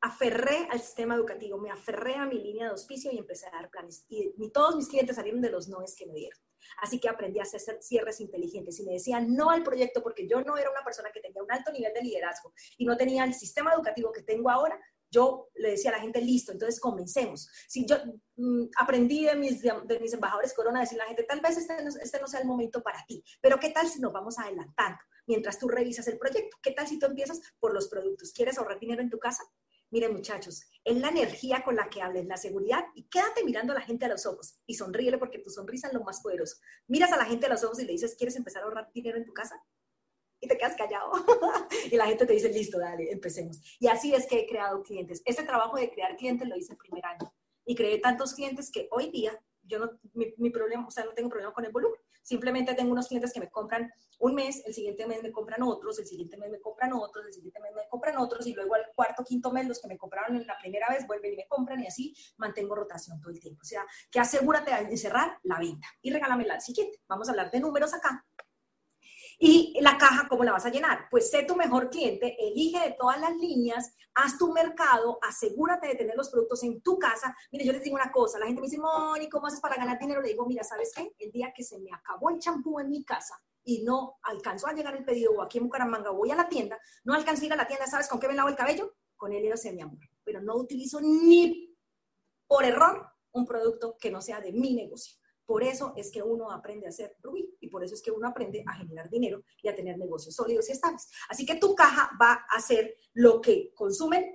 aferré al sistema educativo, me aferré a mi línea de auspicio y empecé a dar planes. Y, todos mis clientes salieron de los noes que me dieron. Así que aprendí a hacer cierres inteligentes y me decían no al proyecto porque yo no era una persona que tenía un alto nivel de liderazgo y no tenía el sistema educativo que tengo ahora, yo le decía a la gente, listo, entonces comencemos. Si yo mm, aprendí de mis, de, mis embajadores Corona a decirle a la gente, tal vez este no, este no sea el momento para ti, pero ¿qué tal si nos vamos adelantando mientras tú revisas el proyecto? ¿Qué tal si tú empiezas por los productos? ¿Quieres ahorrar dinero en tu casa? Miren muchachos, es la energía con la que hables, la seguridad y quédate mirando a la gente a los ojos y sonríele porque tu sonrisa es lo más poderoso. Miras a la gente a los ojos y le dices, ¿quieres empezar a ahorrar dinero en tu casa? Y te quedas callado. y la gente te dice, listo, dale, empecemos. Y así es que he creado clientes. Este trabajo de crear clientes lo hice el primer año. Y creé tantos clientes que hoy día yo no, mi, problema, o sea, no tengo problema con el volumen. Simplemente tengo unos clientes que me compran un mes, el siguiente mes me compran otros, el siguiente mes me compran otros, el siguiente mes me compran otros y luego al cuarto, quinto mes los que me compraron en la primera vez vuelven y me compran y así mantengo rotación todo el tiempo. O sea, que asegúrate de cerrar la venta y regálamela al siguiente. Vamos a hablar de números acá. Y la caja, ¿cómo la vas a llenar? Pues sé tu mejor cliente, elige de todas las líneas, haz tu mercado, asegúrate de tener los productos en tu casa. Mire, yo les digo una cosa, la gente me dice, Moni, ¿cómo haces para ganar dinero? Le digo, mira, ¿sabes qué? El día que se me acabó el champú en mi casa y no alcanzó a llegar el pedido o aquí en Bucaramanga voy a la tienda, no alcancé a ir a la tienda, ¿sabes con qué me lavo el cabello? Con el de mi amor. Pero no utilizo ni por error un producto que no sea de mi negocio. Por eso es que uno aprende a hacer Rubí y por eso es que uno aprende a generar dinero y a tener negocios sólidos y estables. Así que tu caja va a ser lo que consumen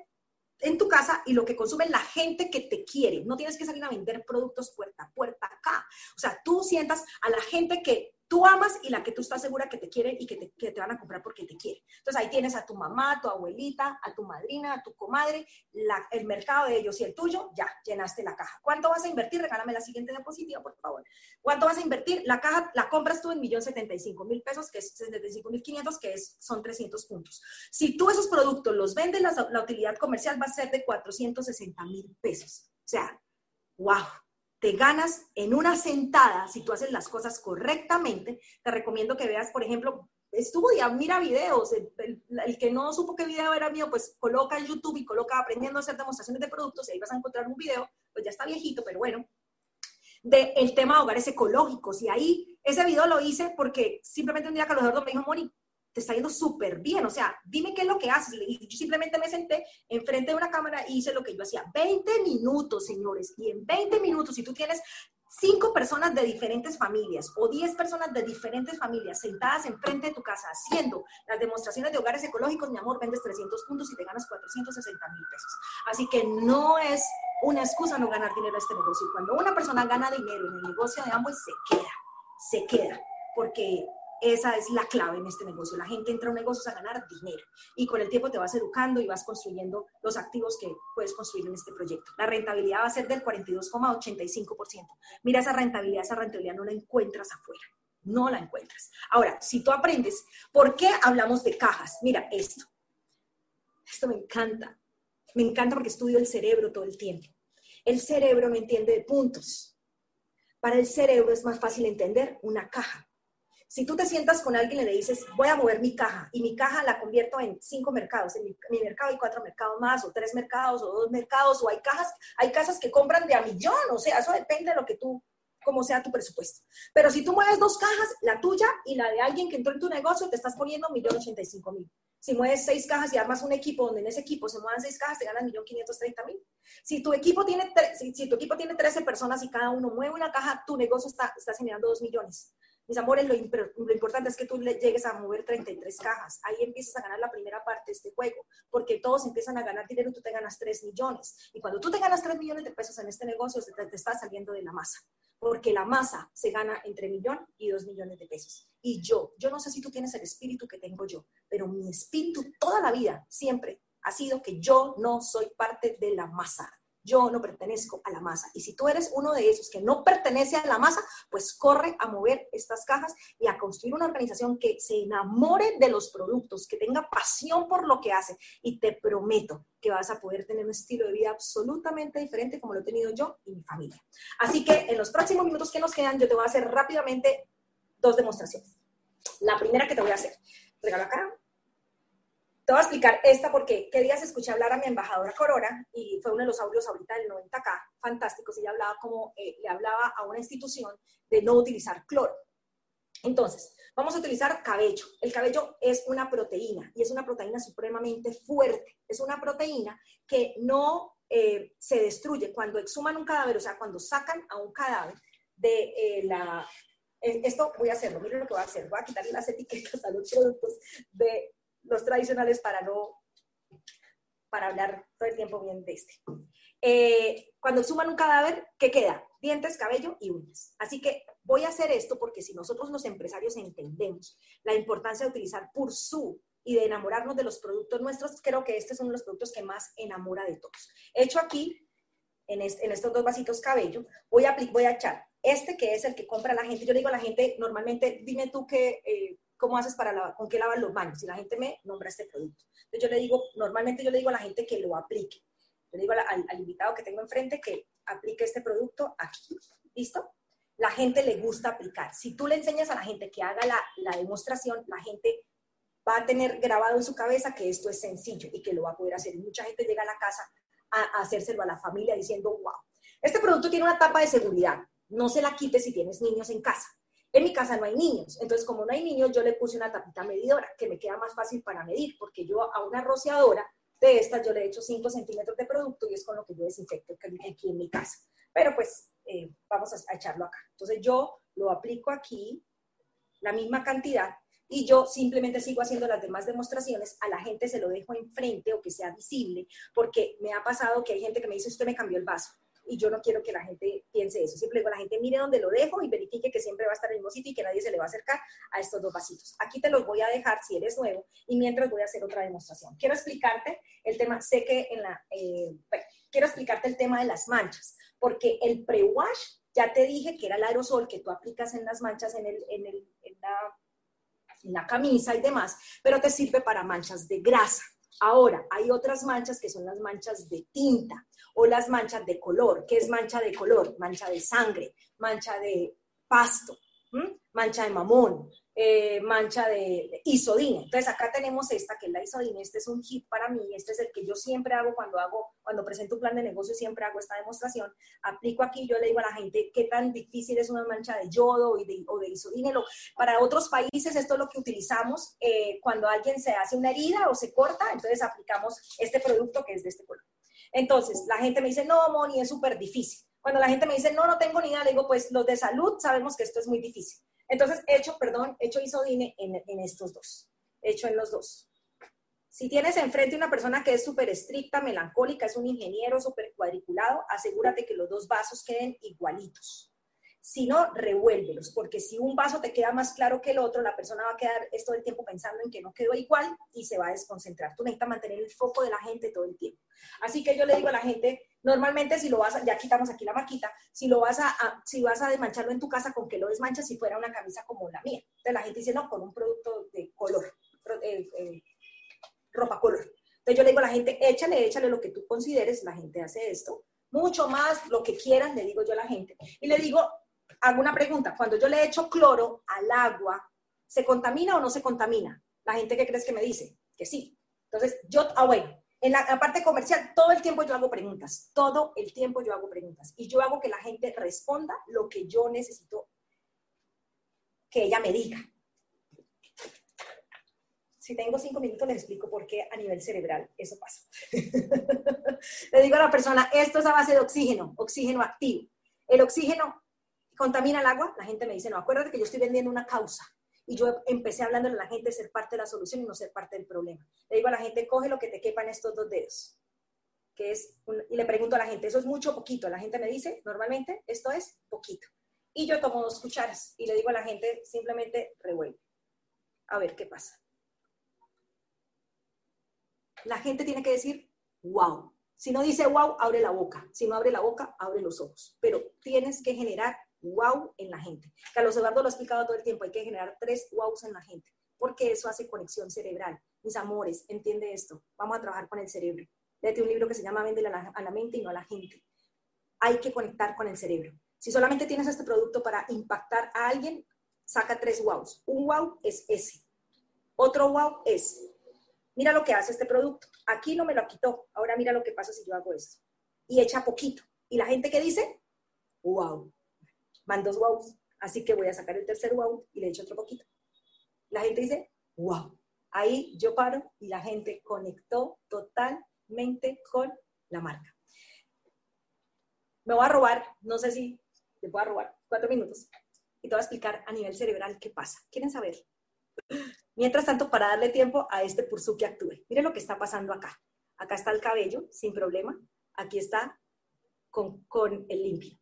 en tu casa y lo que consume la gente que te quiere. No tienes que salir a vender productos puerta a puerta acá. O sea, tú sientas a la gente que tú amas y la que tú estás segura que te quieren y que te, que te van a comprar porque te quieren. Entonces ahí tienes a tu mamá, a tu abuelita, a tu madrina, a tu comadre, la, el mercado de ellos y el tuyo, ya, llenaste la caja. ¿Cuánto vas a invertir? Regálame la siguiente diapositiva, por favor. ¿Cuánto vas a invertir? La caja la compras tú en millón setenta y cinco mil pesos, que es 75 mil 500, que es, son 300 puntos. Si tú esos productos los vendes, la, la utilidad comercial va a ser de 460 mil pesos. O sea, wow te ganas en una sentada, si tú haces las cosas correctamente, te recomiendo que veas, por ejemplo, estudia, mira videos, el, que no supo qué video era mío, pues coloca en YouTube y coloca aprendiendo a hacer demostraciones de productos y ahí vas a encontrar un video, pues ya está viejito, pero bueno, del el tema de hogares ecológicos. Y ahí ese video lo hice porque simplemente un día Carlos Eduardo me dijo, Moni, te está yendo súper bien, o sea, dime qué es lo que haces. Y yo simplemente me senté enfrente de una cámara y hice lo que yo hacía. 20 minutos, señores, y en 20 minutos, si tú tienes cinco personas de diferentes familias o 10 personas de diferentes familias sentadas enfrente de tu casa haciendo las demostraciones de hogares ecológicos, mi amor, vendes 300 puntos y te ganas 460 mil pesos. Así que no es una excusa no ganar dinero en este negocio. Cuando una persona gana dinero en el negocio de ambos, se queda, se queda, porque esa es la clave en este negocio. La gente entra a un negocio a ganar dinero y con el tiempo te vas educando y vas construyendo los activos que puedes construir en este proyecto. La rentabilidad va a ser del 42,85%. Mira esa rentabilidad, esa rentabilidad no la encuentras afuera. No la encuentras. Ahora, si tú aprendes, ¿por qué hablamos de cajas? Mira esto. Esto me encanta. Me encanta porque estudio el cerebro todo el tiempo. El cerebro me entiende de puntos. Para el cerebro es más fácil entender una caja si tú te sientas con alguien y le dices, voy a mover mi caja y mi caja la convierto en cinco mercados, en mi, mercado hay cuatro mercados más, o tres mercados, o dos mercados, o hay cajas, hay casas que compran de a millón, o sea, eso depende de lo que tú, como sea tu presupuesto. Pero si tú mueves dos cajas, la tuya y la de alguien que entró en tu negocio, te estás poniendo millón ochenta y cinco mil. Si mueves seis cajas y armas un equipo donde en ese equipo se muevan seis cajas, te ganas millón quinientos treinta mil. Si tu equipo tiene, si, tu equipo tiene 13 personas y cada uno mueve una caja, tu negocio está, está generando dos millones. Mis amores, lo, lo, importante es que tú llegues a mover 33 cajas. Ahí empiezas a ganar la primera parte de este juego, porque todos empiezan a ganar dinero tú te ganas 3 millones. Y cuando tú te ganas 3 millones de pesos en este negocio, te, te está saliendo de la masa, porque la masa se gana entre millón y 2 millones de pesos. Y yo, yo no sé si tú tienes el espíritu que tengo yo, pero mi espíritu toda la vida, siempre, ha sido que yo no soy parte de la masa yo no pertenezco a la masa. Y si tú eres uno de esos que no pertenece a la masa, pues corre a mover estas cajas y a construir una organización que se enamore de los productos, que tenga pasión por lo que hace. Y te prometo que vas a poder tener un estilo de vida absolutamente diferente como lo he tenido yo y mi familia. Así que en los próximos minutos que nos quedan, yo te voy a hacer rápidamente dos demostraciones. La primera que te voy a hacer, regalo acá, te voy a explicar esta porque qué días escuché hablar a mi embajadora Corona y fue uno de los audios ahorita del 90K, fantásticos, ella hablaba como, eh, le hablaba a una institución de no utilizar cloro. Entonces, vamos a utilizar cabello. El cabello es una proteína y es una proteína supremamente fuerte. Es una proteína que no eh, se destruye cuando exhuman un cadáver, o sea, cuando sacan a un cadáver de eh, la... Esto voy a hacerlo, miren lo que voy a hacer. Voy a quitarle las etiquetas a los productos de los tradicionales para no, para hablar todo el tiempo bien de este. Eh, cuando suman un cadáver, ¿qué queda? Dientes, cabello y uñas. Así que voy a hacer esto porque si nosotros los empresarios entendemos la importancia de utilizar Pursu y de enamorarnos de los productos nuestros, creo que este es uno de los productos que más enamora de todos. Hecho aquí, en, en estos dos vasitos cabello, voy a, voy a echar este que es el que compra la gente. Yo le digo a la gente, normalmente, dime tú que... Eh, ¿cómo haces para con qué lavar los baños? Y la gente me nombra este producto. Entonces yo le digo, normalmente yo le digo a la gente que lo aplique. Yo le digo al, al invitado que tengo enfrente que aplique este producto aquí. ¿Listo? La gente le gusta aplicar. Si tú le enseñas a la gente que haga la, la demostración, la gente va a tener grabado en su cabeza que esto es sencillo y que lo va a poder hacer. Y mucha gente llega a la casa a, a hacérselo a la familia diciendo, wow, este producto tiene una tapa de seguridad. No se la quites si tienes niños en casa. En mi casa no hay niños, entonces como no hay niños, yo le puse una tapita medidora, que me queda más fácil para medir, porque yo a una rociadora de estas yo le echo 5 centímetros de producto y es con lo que yo desinfecto aquí en mi casa. Pero pues eh, vamos a, echarlo acá. Entonces yo lo aplico aquí, la misma cantidad, y yo simplemente sigo haciendo las demás demostraciones, a la gente se lo dejo enfrente o que sea visible, porque me ha pasado que hay gente que me dice, usted me cambió el vaso, y yo no quiero que la gente piense eso. Siempre digo la gente, mire dónde lo dejo y verifique que siempre va a estar en el mismo sitio y que nadie se le va a acercar a estos dos vasitos. Aquí te los voy a dejar si eres nuevo y mientras voy a hacer otra demostración. Quiero explicarte el tema, sé que en la, eh, quiero explicarte el tema de las manchas, porque el pre-wash ya te dije que era el aerosol que tú aplicas en las manchas en, la camisa y demás, pero te sirve para manchas de grasa. Ahora, hay otras manchas que son las manchas de tinta o las manchas de color. ¿Qué es mancha de color? Mancha de sangre, mancha de pasto, mancha de mamón, eh, mancha de, isodine. Entonces acá tenemos esta, que es la isodine. Este es un hit para mí. Este es el que yo siempre hago cuando hago, cuando presento un plan de negocio, siempre hago esta demostración. Aplico aquí, yo le digo a la gente qué tan difícil es una mancha de yodo o de, isodine. para otros países esto es lo que utilizamos eh, cuando alguien se hace una herida o se corta, entonces aplicamos este producto que es de este color. Entonces, la gente me dice, no, Moni, es súper difícil. Cuando la gente me dice, no, no tengo ni idea, le digo, pues los de salud sabemos que esto es muy difícil. Entonces, he hecho, perdón, he hecho isodine en, en estos dos. He hecho en los dos. Si tienes enfrente una persona que es súper estricta, melancólica, es un ingeniero súper cuadriculado, asegúrate que los dos vasos queden igualitos. Si no, revuélvelos, porque si un vaso te queda más claro que el otro, la persona va a quedar todo el tiempo pensando en que no quedó igual y se va a desconcentrar. Tú necesitas mantener el foco de la gente todo el tiempo. Así que yo le digo a la gente, normalmente si lo vas a, ya quitamos aquí la marquita, si lo vas a, si vas a desmancharlo en tu casa, ¿con que lo desmanchas si fuera una camisa como la mía? Entonces la gente dice, no, con un producto de color, eh, eh, ropa color. Entonces yo le digo a la gente, échale, échale lo que tú consideres, la gente hace esto, mucho más, lo que quieran, le digo yo a la gente. Y le digo, hago una pregunta, cuando yo le echo cloro al agua, ¿se contamina o no se contamina? La gente que crees que me dice que sí. Entonces, yo, ah, bueno, en la, parte comercial, todo el tiempo yo hago preguntas, todo el tiempo yo hago preguntas y yo hago que la gente responda lo que yo necesito que ella me diga. Si tengo cinco minutos, les explico por qué a nivel cerebral eso pasa. Le digo a la persona, esto es a base de oxígeno, oxígeno activo. El oxígeno contamina el agua, la gente me dice, no, acuérdate que yo estoy vendiendo una causa. Y yo empecé hablándole a la gente de ser parte de la solución y no ser parte del problema. Le digo a la gente, coge lo que te quepa en estos dos dedos. Que es y le pregunto a la gente, ¿eso es mucho o poquito? La gente me dice, normalmente, esto es poquito. Y yo tomo dos cucharas y le digo a la gente, simplemente revuelve. A ver qué pasa. La gente tiene que decir, wow. Si no dice wow, abre la boca. Si no abre la boca, abre los ojos. Pero tienes que generar wow en la gente. Carlos Eduardo lo ha explicado todo el tiempo, hay que generar tres wows en la gente, porque eso hace conexión cerebral. Mis amores, entiende esto, vamos a trabajar con el cerebro. Léete un libro que se llama Vende a la mente y no a la gente. Hay que conectar con el cerebro. Si solamente tienes este producto para impactar a alguien, saca tres wows. Un wow es ese. Otro wow es, mira lo que hace este producto. Aquí no me lo quitó. Ahora mira lo que pasa si yo hago esto. Y echa poquito. Y la gente que dice, wow, van dos wows, así que voy a sacar el tercer wow y le echo otro poquito. La gente dice, wow. Ahí yo paro y la gente conectó totalmente con la marca. Me voy a robar, no sé si te puedo robar cuatro minutos y te voy a explicar a nivel cerebral qué pasa. ¿Quieren saber? Mientras tanto, para darle tiempo a este pursu que actúe. Miren lo que está pasando acá. Acá está el cabello, sin problema. Aquí está con, con el limpio.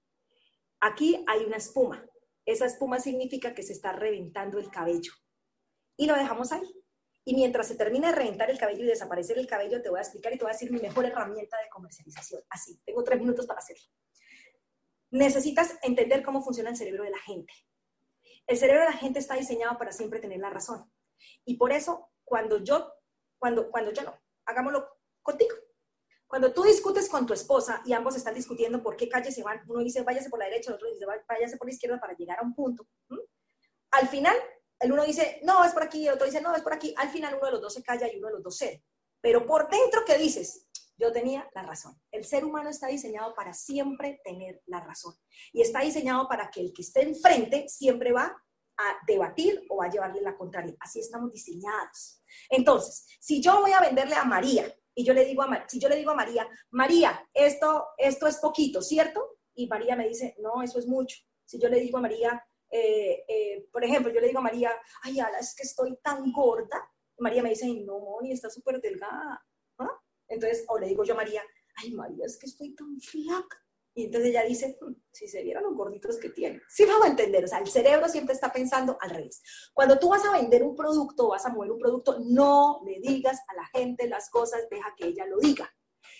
Aquí hay una espuma. Esa espuma significa que se está reventando el cabello. Y lo dejamos ahí. Y mientras se termine de reventar el cabello y desaparecer el cabello, te voy a explicar y te voy a decir mi mejor herramienta de comercialización. Así, tengo tres minutos para hacerlo. Necesitas entender cómo funciona el cerebro de la gente. El cerebro de la gente está diseñado para siempre tener la razón. Y por eso, cuando yo, cuando, cuando yo no, hagámoslo contigo. Cuando tú discutes con tu esposa y ambos están discutiendo por qué calle se van, uno dice váyase por la derecha, el otro dice váyase por la izquierda para llegar a un punto. Al final, el uno dice no, es por aquí, el otro dice no, es por aquí. Al final, uno de los dos se calla y uno de los dos cede. Pero por dentro, ¿qué dices? Yo tenía la razón. El ser humano está diseñado para siempre tener la razón. Y está diseñado para que el que esté enfrente siempre va a debatir o a llevarle la contraria. Así estamos diseñados. Entonces, si yo voy a venderle a María y yo le digo a, si yo le digo a María, María, esto, esto es poquito, ¿cierto? Y María me dice, no, eso es mucho. Si yo le digo a María, eh, eh, por ejemplo, yo le digo a María, ay, ala, es que estoy tan gorda. María me dice, no, Moni, está súper delgada. Entonces, o le digo yo a María, ay, María, es que estoy tan flaca. Y entonces ella dice, "Hmm, si se vieran los gorditos que tiene. Sí vamos a entender, o sea, el cerebro siempre está pensando al revés. Cuando tú vas a vender un producto, vas a mover un producto, no le digas a la gente las cosas, deja que ella lo diga.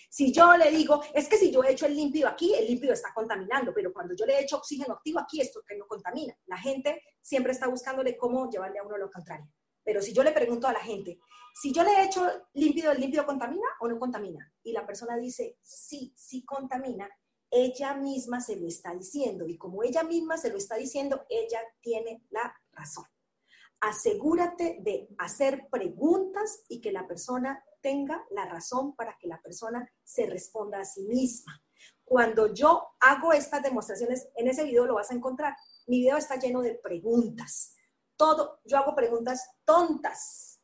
Si yo le digo, es que si yo he hecho el límpido aquí, el límpido está contaminando, pero cuando yo le he hecho oxígeno activo aquí, esto que no contamina. La gente siempre está buscándole cómo llevarle a uno lo contrario. Pero si yo le pregunto a la gente, si yo le he hecho límpido, ¿el límpido contamina o no contamina? Y la persona dice, sí, sí contamina, ella misma se lo está diciendo. Y como ella misma se lo está diciendo, ella tiene la razón. Asegúrate de hacer preguntas y que la persona tenga la razón para que la persona se responda a sí misma. Cuando yo hago estas demostraciones, en ese video lo vas a encontrar. Mi video está lleno de preguntas. Todo, yo hago preguntas tontas,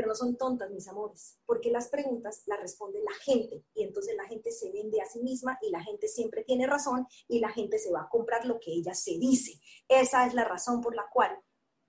pero no son tontas, mis amores, porque las preguntas las responde la gente y entonces la gente se vende a sí misma y la gente siempre tiene razón y la gente se va a comprar lo que ella se dice. Esa es la razón por la cual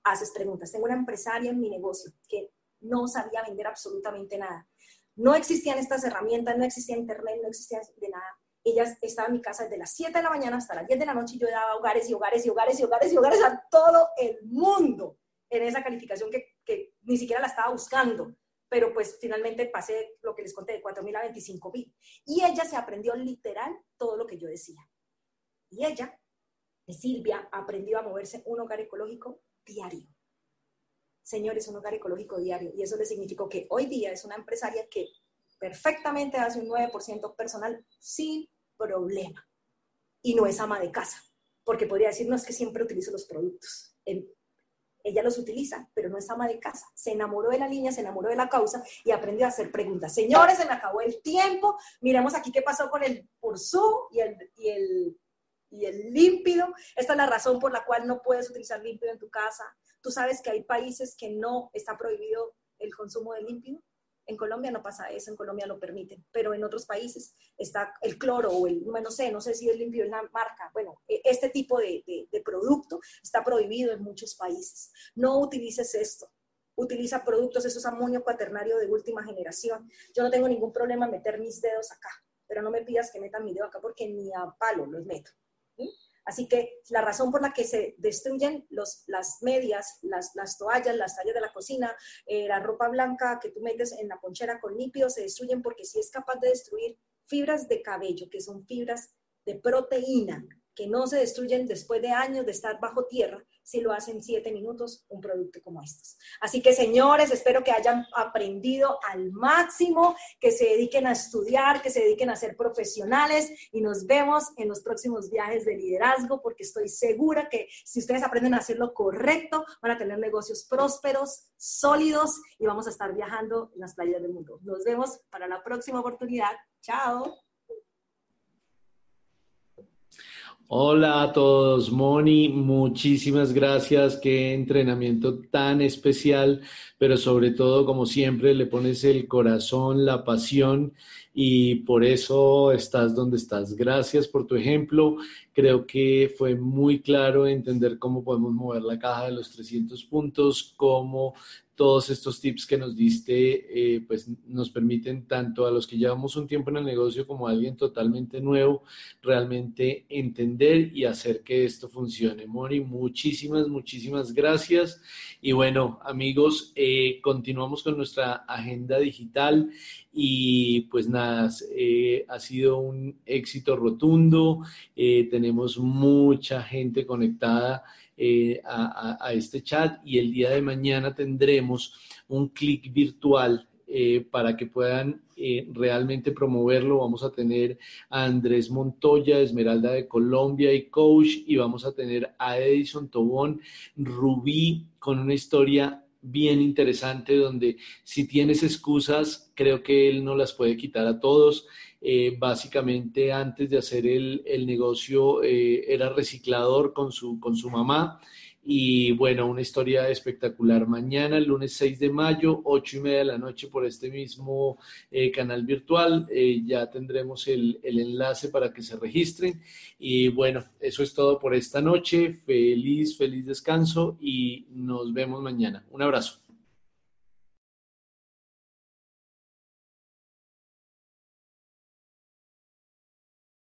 haces preguntas. Tengo una empresaria en mi negocio que no sabía vender absolutamente nada. No existían estas herramientas, no existía internet, no existía de nada. Ella estaba en mi casa desde las 7 de la mañana hasta las 10 de la noche y yo daba hogares y hogares y hogares y hogares y hogares a todo el mundo en esa calificación que, que ni siquiera la estaba buscando. Pero pues finalmente pasé lo que les conté de 4 mil a 25 mil. Y ella se aprendió literal todo lo que yo decía. Y ella, Silvia, aprendió a moverse un hogar ecológico diario. Señores, un hogar ecológico diario. Y eso le significó que hoy día es una empresaria que perfectamente hace un 9% personal sin problema. Y no es ama de casa, porque podría decir, no es que siempre utilizo los productos. Ella los utiliza, pero no es ama de casa. Se enamoró de la línea, se enamoró de la causa y aprendió a hacer preguntas. Señores, se me acabó el tiempo. Miremos aquí qué pasó con el Pursú y el, y el, y el límpido. Esta es la razón por la cual no puedes utilizar límpido en tu casa. Tú sabes que hay países que no está prohibido el consumo de límpido. En Colombia no pasa eso, en Colombia lo permiten, pero en otros países está el cloro o el, no sé, no sé si es limpio en la marca. Bueno, e, este tipo de, producto está prohibido en muchos países. No utilices esto utiliza productos, eso es amonio cuaternario de última generación. Yo no tengo ningún problema meter mis dedos acá, pero no me pidas que meta mi dedo acá porque ni a palo los meto. Así que la razón por la que se destruyen los, las medias, las, las, toallas, las tallas de la cocina, eh, la ropa blanca que tú metes en la ponchera con lípido, se destruyen porque si es capaz de destruir fibras de cabello, que son fibras de proteína, que no se destruyen después de años de estar bajo tierra, si lo hacen siete minutos, un producto como estos. Así que señores, espero que hayan aprendido al máximo, que se dediquen a estudiar, que se dediquen a ser profesionales y nos vemos en los próximos viajes de liderazgo, porque estoy segura que si ustedes aprenden a hacer lo correcto, van a tener negocios prósperos, sólidos y vamos a estar viajando en las playas del mundo. Nos vemos para la próxima oportunidad. Chao. Hola a todos, Moni, muchísimas gracias, qué entrenamiento tan especial, pero sobre todo, como siempre, le pones el corazón, la pasión y por eso estás donde estás. Gracias por tu ejemplo, creo que fue muy claro entender cómo podemos mover la caja de los 300 puntos, cómo todos estos tips que nos diste, eh, pues nos permiten tanto a los que llevamos un tiempo en el negocio como a alguien totalmente nuevo, realmente entender y hacer que esto funcione. Mori, muchísimas, muchísimas gracias. Y bueno, amigos, eh, continuamos con nuestra agenda digital y pues nada, eh, ha sido un éxito rotundo. tenemos mucha gente conectada eh, a, este chat y el día de mañana tendremos un clic virtual eh, para que puedan eh, realmente promoverlo. Vamos a tener a Andrés Montoya, Esmeralda de Colombia y coach, y vamos a tener a Edison Tobón, Rubí, con una historia bien interesante donde si tienes excusas, creo que él no las puede quitar a todos. Eh, básicamente antes de hacer el, el negocio eh, era reciclador con su, con su mamá. Y bueno, una historia espectacular. Mañana, el lunes 6 de mayo, 8 y media de la noche, por este mismo eh, canal virtual, eh, ya tendremos el, el enlace para que se registren. Y bueno, eso es todo por esta noche. Feliz, feliz descanso y nos vemos mañana. Un abrazo.